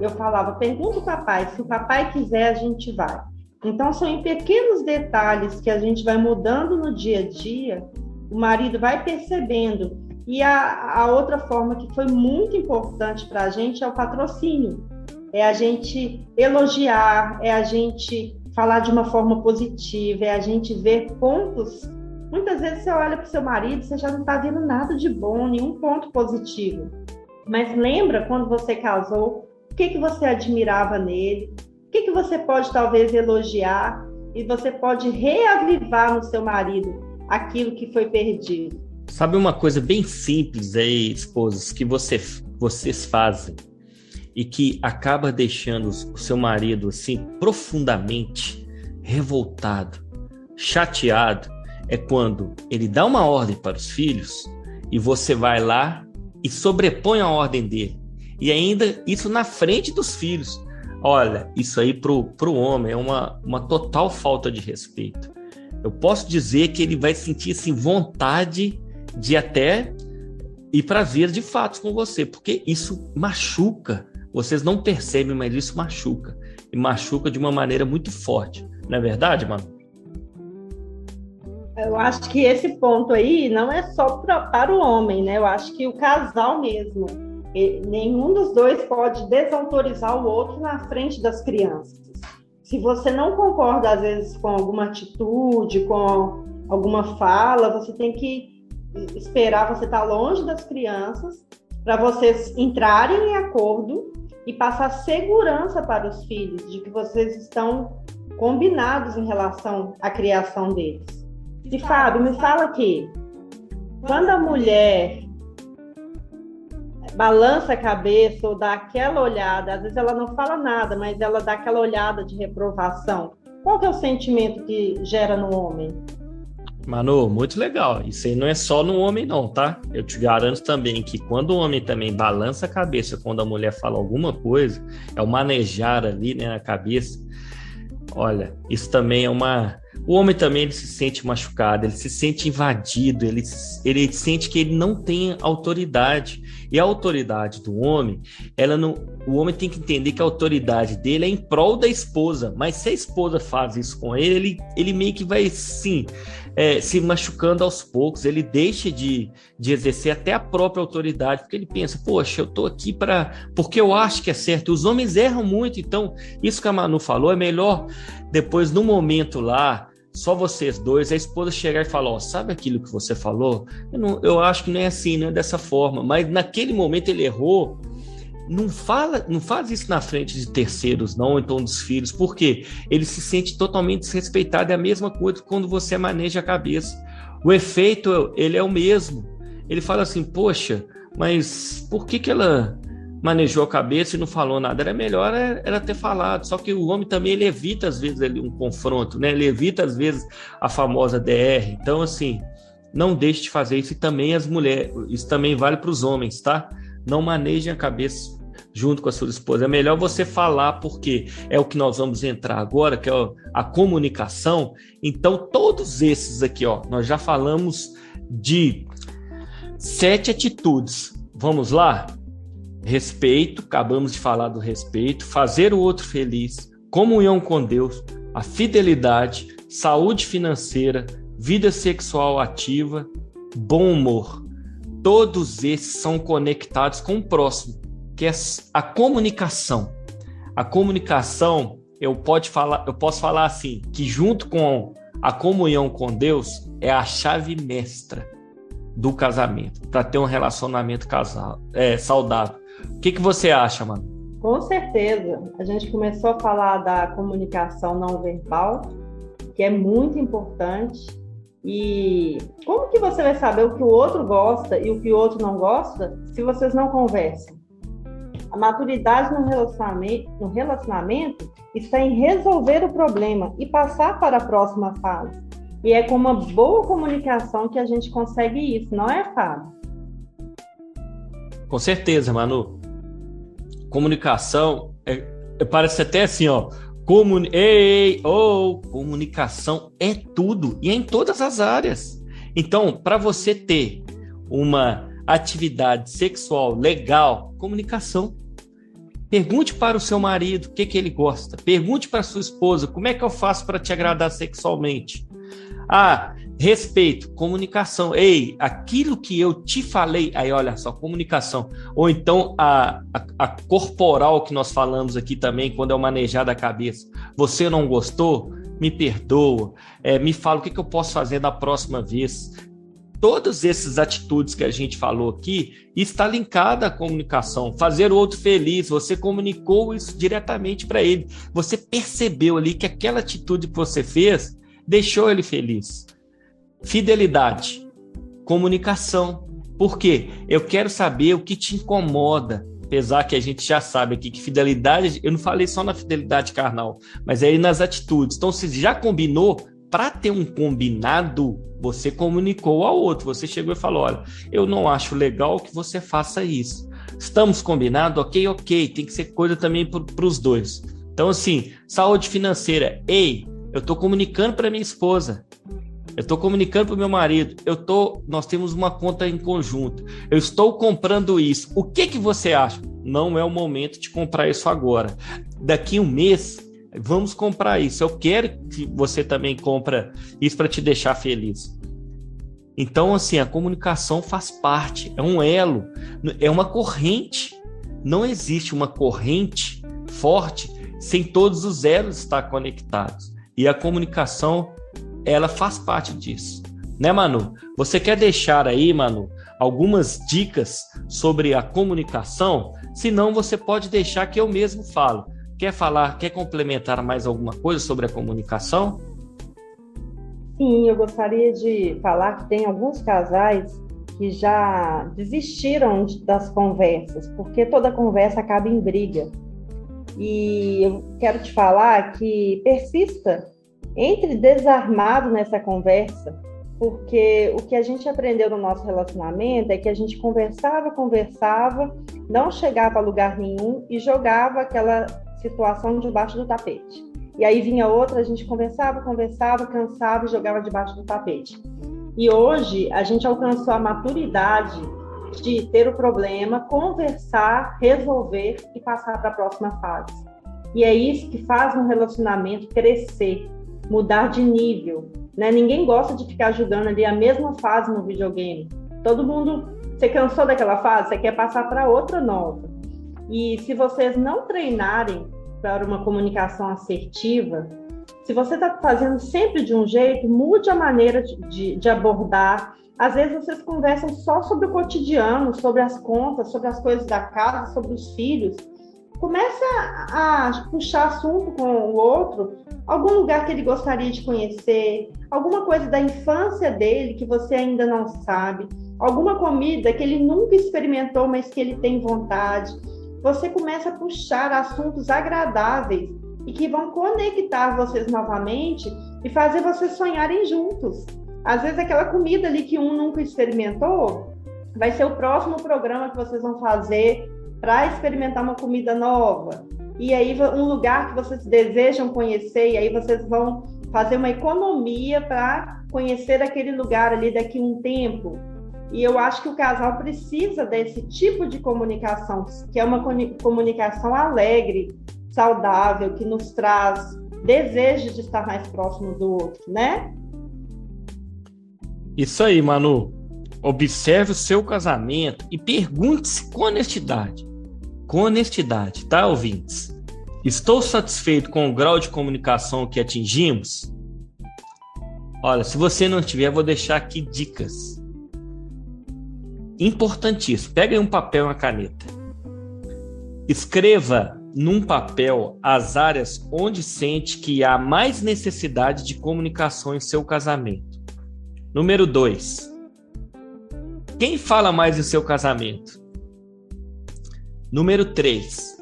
Eu falava, pergunta o papai, se o papai quiser, a gente vai. Então, são em pequenos detalhes que a gente vai mudando no dia a dia, o marido vai percebendo. E a, a outra forma que foi muito importante para a gente é o patrocínio. É a gente elogiar, é a gente falar de uma forma positiva, é a gente ver pontos. Muitas vezes você olha para o seu marido, você já não está vendo nada de bom, nenhum ponto positivo. Mas lembra quando você casou, o que, que você admirava nele? O que, que você pode talvez elogiar? E você pode reavivar no seu marido aquilo que foi perdido. Sabe uma coisa bem simples aí, esposas, que você, vocês fazem e que acaba deixando o seu marido assim profundamente revoltado, chateado, é quando ele dá uma ordem para os filhos e você vai lá e sobrepõe a ordem dele. E ainda isso na frente dos filhos. Olha, isso aí para o homem é uma, uma total falta de respeito. Eu posso dizer que ele vai sentir assim, vontade de até ir para ver de fato com você, porque isso machuca. Vocês não percebem, mas isso machuca. E machuca de uma maneira muito forte. Não é verdade, mano? Eu acho que esse ponto aí não é só pra, para o homem, né? Eu acho que o casal mesmo, nenhum dos dois pode desautorizar o outro na frente das crianças. Se você não concorda, às vezes, com alguma atitude, com alguma fala, você tem que esperar você estar tá longe das crianças para vocês entrarem em acordo e passar segurança para os filhos de que vocês estão combinados em relação à criação deles. E Fábio, me fala aqui, quando a mulher balança a cabeça ou dá aquela olhada, às vezes ela não fala nada, mas ela dá aquela olhada de reprovação. Qual que é o sentimento que gera no homem? Manu, muito legal. Isso aí não é só no homem, não, tá? Eu te garanto também que quando o homem também balança a cabeça quando a mulher fala alguma coisa, é o manejar ali, né, a cabeça. Olha, isso também é uma o homem também ele se sente machucado, ele se sente invadido, ele, ele sente que ele não tem autoridade. E a autoridade do homem, ela não, o homem tem que entender que a autoridade dele é em prol da esposa. Mas se a esposa faz isso com ele, ele, ele meio que vai sim é, se machucando aos poucos. Ele deixa de, de exercer até a própria autoridade, porque ele pensa, poxa, eu tô aqui para porque eu acho que é certo. Os homens erram muito, então isso que a Manu falou é melhor depois no momento lá só vocês dois, a esposa chegar e falar, ó, sabe aquilo que você falou? Eu, não, eu acho que não é assim, não é dessa forma, mas naquele momento ele errou, não fala, não faz isso na frente de terceiros, não, ou então dos filhos, porque ele se sente totalmente desrespeitado. É a mesma coisa quando você maneja a cabeça. O efeito ele é o mesmo. Ele fala assim, poxa, mas por que que ela manejou a cabeça e não falou nada? Era melhor ela ter falado. Só que o homem também ele evita às vezes um confronto, né? Ele evita às vezes a famosa DR. Então assim, não deixe de fazer isso e também as mulheres, isso também vale para os homens, tá? não manejem a cabeça junto com a sua esposa. É melhor você falar, porque é o que nós vamos entrar agora, que é a comunicação. Então, todos esses aqui, ó, nós já falamos de sete atitudes. Vamos lá? Respeito, acabamos de falar do respeito, fazer o outro feliz, comunhão com Deus, a fidelidade, saúde financeira, vida sexual ativa, bom humor todos esses são conectados com o próximo, que é a comunicação. A comunicação, eu, pode falar, eu posso falar assim, que junto com a comunhão com Deus é a chave mestra do casamento, para ter um relacionamento casal, é, saudável. O que, que você acha, mano? Com certeza. A gente começou a falar da comunicação não verbal, que é muito importante e como que você vai saber o que o outro gosta e o que o outro não gosta se vocês não conversam? A maturidade no relacionamento, no relacionamento está em resolver o problema e passar para a próxima fase. E é com uma boa comunicação que a gente consegue isso, não é, Fábio? Com certeza, Manu. Comunicação é, parece até assim, ó. Comuni Ei, oh, comunicação é tudo e é em todas as áreas. Então, para você ter uma atividade sexual legal, comunicação. Pergunte para o seu marido o que, que ele gosta. Pergunte para sua esposa como é que eu faço para te agradar sexualmente. Ah, respeito, comunicação. Ei, aquilo que eu te falei, aí olha só, comunicação. Ou então a, a, a corporal que nós falamos aqui também, quando é o manejar da cabeça. Você não gostou? Me perdoa. É, me fala o que, que eu posso fazer da próxima vez. Todas essas atitudes que a gente falou aqui está linkada à comunicação. Fazer o outro feliz, você comunicou isso diretamente para ele. Você percebeu ali que aquela atitude que você fez deixou ele feliz. Fidelidade, comunicação. Por quê? Eu quero saber o que te incomoda. Apesar que a gente já sabe aqui que fidelidade, eu não falei só na fidelidade carnal, mas é aí nas atitudes. Então, se já combinou, para ter um combinado, você comunicou ao outro. Você chegou e falou: olha, eu não acho legal que você faça isso. Estamos combinados? Ok, ok. Tem que ser coisa também para os dois. Então, assim, saúde financeira. Ei, eu estou comunicando para minha esposa. Eu estou comunicando para o meu marido. Eu tô, nós temos uma conta em conjunto. Eu estou comprando isso. O que que você acha? Não é o momento de comprar isso agora. Daqui um mês, vamos comprar isso. Eu quero que você também compra isso para te deixar feliz. Então, assim, a comunicação faz parte, é um elo, é uma corrente. Não existe uma corrente forte sem todos os elos estar conectados. E a comunicação, ela faz parte disso. Né, Manu? Você quer deixar aí, Manu, algumas dicas sobre a comunicação? Se não, você pode deixar que eu mesmo falo. Quer falar, quer complementar mais alguma coisa sobre a comunicação? Sim, eu gostaria de falar que tem alguns casais que já desistiram das conversas, porque toda conversa acaba em briga. E eu quero te falar que persista, entre desarmado nessa conversa, porque o que a gente aprendeu no nosso relacionamento é que a gente conversava, conversava, não chegava a lugar nenhum e jogava aquela situação debaixo do tapete. E aí vinha outra, a gente conversava, conversava, cansava e jogava debaixo do tapete. E hoje a gente alcançou a maturidade de ter o problema, conversar, resolver e passar para a próxima fase. E é isso que faz um relacionamento crescer, mudar de nível. Né? Ninguém gosta de ficar jogando ali a mesma fase no videogame. Todo mundo, você cansou daquela fase, você quer passar para outra nova. E se vocês não treinarem para uma comunicação assertiva, Se você está fazendo sempre de um jeito, mude a maneira de, de, abordar. Às vezes vocês conversam só sobre o cotidiano, sobre as contas, sobre as coisas da casa, sobre os filhos. Começa a puxar assunto com o outro, algum lugar que ele gostaria de conhecer, alguma coisa da infância dele que você ainda não sabe, alguma comida que ele nunca experimentou, mas que ele tem vontade. Você começa a puxar assuntos agradáveis e que vão conectar vocês novamente e fazer vocês sonharem juntos. Às vezes aquela comida ali que um nunca experimentou vai ser o próximo programa que vocês vão fazer para experimentar uma comida nova. E aí um lugar que vocês desejam conhecer e aí vocês vão fazer uma economia para conhecer aquele lugar ali daqui a um tempo. E eu acho que o casal precisa desse tipo de comunicação, que é uma comunicação alegre, saudável, que nos traz desejo de estar mais próximo do outro, né? Isso aí, Manu. Observe o seu casamento e pergunte-se com honestidade. Com honestidade, tá, ouvintes? Estou satisfeito com o grau de comunicação que atingimos? Olha, se você não tiver, vou deixar aqui dicas. Importantíssimo. Pega um papel e uma caneta. Escreva num papel as áreas onde sente que há mais necessidade de comunicação em seu casamento. Número 2. Quem fala mais em seu casamento? Número 3.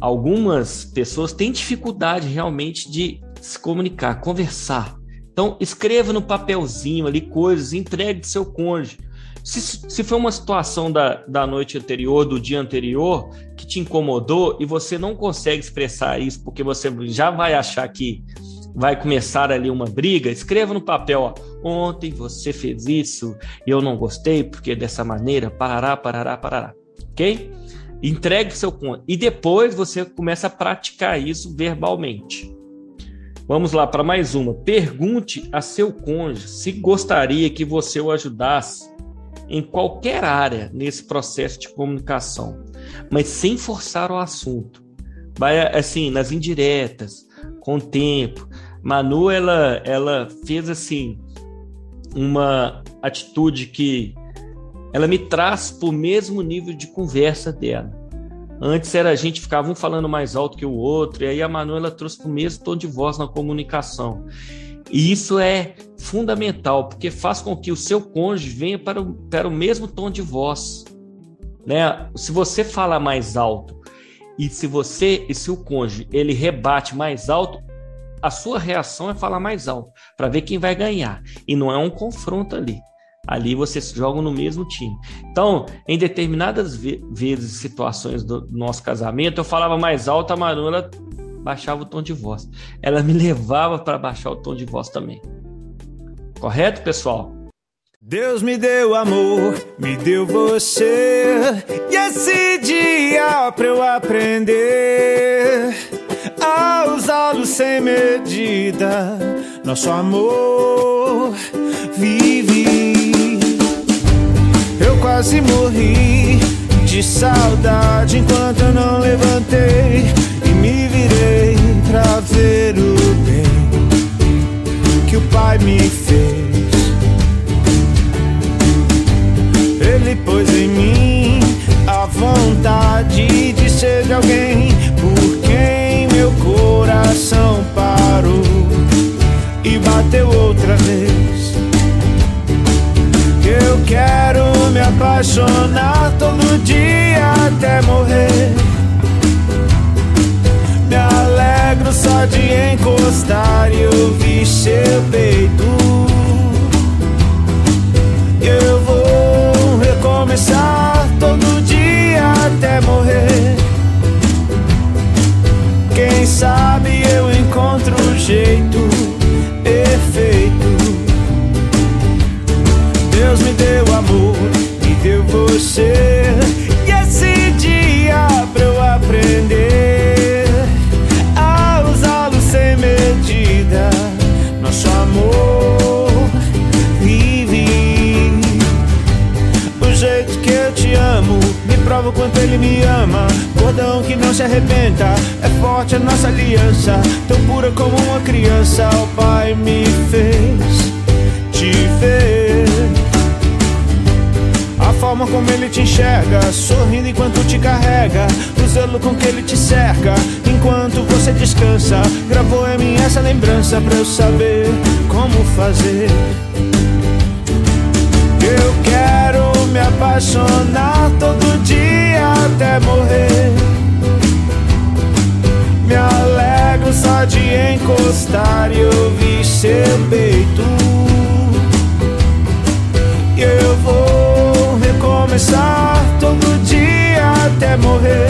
Algumas pessoas têm dificuldade realmente de se comunicar, conversar. Então, escreva no papelzinho ali coisas, entregue de seu cônjuge. Se, se foi uma situação da, da noite anterior, do dia anterior, que te incomodou e você não consegue expressar isso porque você já vai achar que vai começar ali uma briga, escreva no papel, ó, ontem você fez isso e eu não gostei porque dessa maneira, parará, parará, parará, ok? Entregue seu ponto e depois você começa a praticar isso verbalmente. Vamos lá para mais uma. Pergunte a seu cônjuge se gostaria que você o ajudasse em qualquer área nesse processo de comunicação, mas sem forçar o assunto. Vai assim, nas indiretas, com o tempo. Manu ela ela fez assim uma atitude que ela me traz para o mesmo nível de conversa dela. Antes era a gente ficava um falando mais alto que o outro, e aí a Manuela trouxe para o mesmo tom de voz na comunicação. E isso é fundamental, porque faz com que o seu cônjuge venha para o, para o mesmo tom de voz. Né? Se você fala mais alto e se você e se o cônjuge ele rebate mais alto, a sua reação é falar mais alto para ver quem vai ganhar e não é um confronto ali. Ali vocês jogam no mesmo time. Então, em determinadas ve vezes, situações do nosso casamento, eu falava mais alto, a Manuela baixava o tom de voz. Ela me levava para baixar o tom de voz também. Correto, pessoal? Deus me deu amor, me deu você, e esse dia para eu aprender a usá-lo sem medida. Nosso amor vive. Quase morri de saudade enquanto eu não levantei me virei pra ver o bem que o Pai me fez. Ele pôs em mim a vontade de ser de alguém por quem meu coração parou e bateu outra vez. Eu quero me apaixonar todo dia até morrer me alegro só de encostar e ouvir seu peito. Eu vou recomeçar todo dia até morrer. Quem sabe eu encontro um jeito Deus me deu amor, me deu você. E esse dia pra eu aprender. medida, nosso amor vive. O jeito que eu te amo me prova o quanto ele me ama. Cordão que não se arrebenta, é forte a nossa aliança. Tão pura como uma criança, o Pai me fez te ver. Forma como ele te enxerga, sorrindo enquanto te carrega, o zelo com que ele te cerca, enquanto você descansa. Gravou em mim essa lembrança pra eu saber como fazer. Eu quero me apaixonar todo dia até morrer. Me alegro só de encostar e ouvir seu peito. Eu vou recomeçar todo dia até morrer.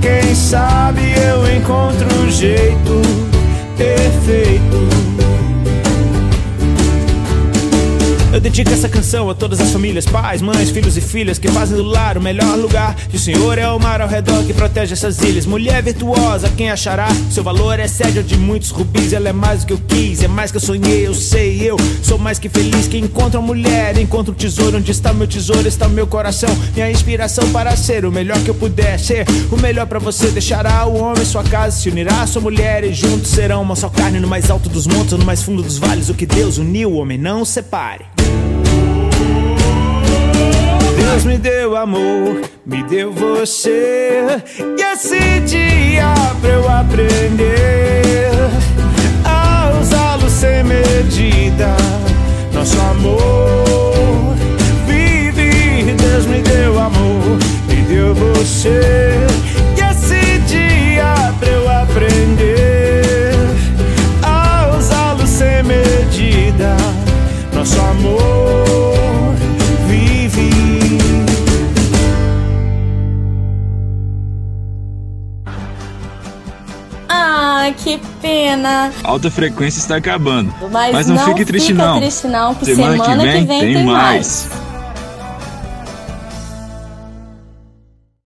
Quem sabe eu encontro um jeito perfeito. Eu dedico essa canção a todas as famílias, pais, mães, filhos e filhas que fazem do lar o melhor lugar. E o Senhor é o mar ao redor que protege essas ilhas. Mulher virtuosa, quem achará? Seu valor excede o de muitos rubis. Ela é mais do que eu quis, é mais que eu sonhei. Eu sei, eu sou mais que feliz. Quem encontra uma mulher, encontra um tesouro. Onde está meu tesouro, está meu coração. Minha inspiração para ser o melhor que eu puder ser. O melhor para você deixará o homem sua casa, se unirá a sua mulher e juntos serão uma só carne no mais alto dos montes no mais fundo dos vales. O que Deus uniu, o homem não separe. Deus me deu amor, me deu você. E esse dia pra eu aprender a usá-lo sem medida. Nosso amor vive. Deus me deu amor, me deu você. E esse dia pra eu aprender a usá-lo sem medida. Nosso amor Que pena. Alta frequência está acabando. Mas, Mas não, não fique triste não. triste não, que semana, semana que vem, que vem tem, tem mais. mais.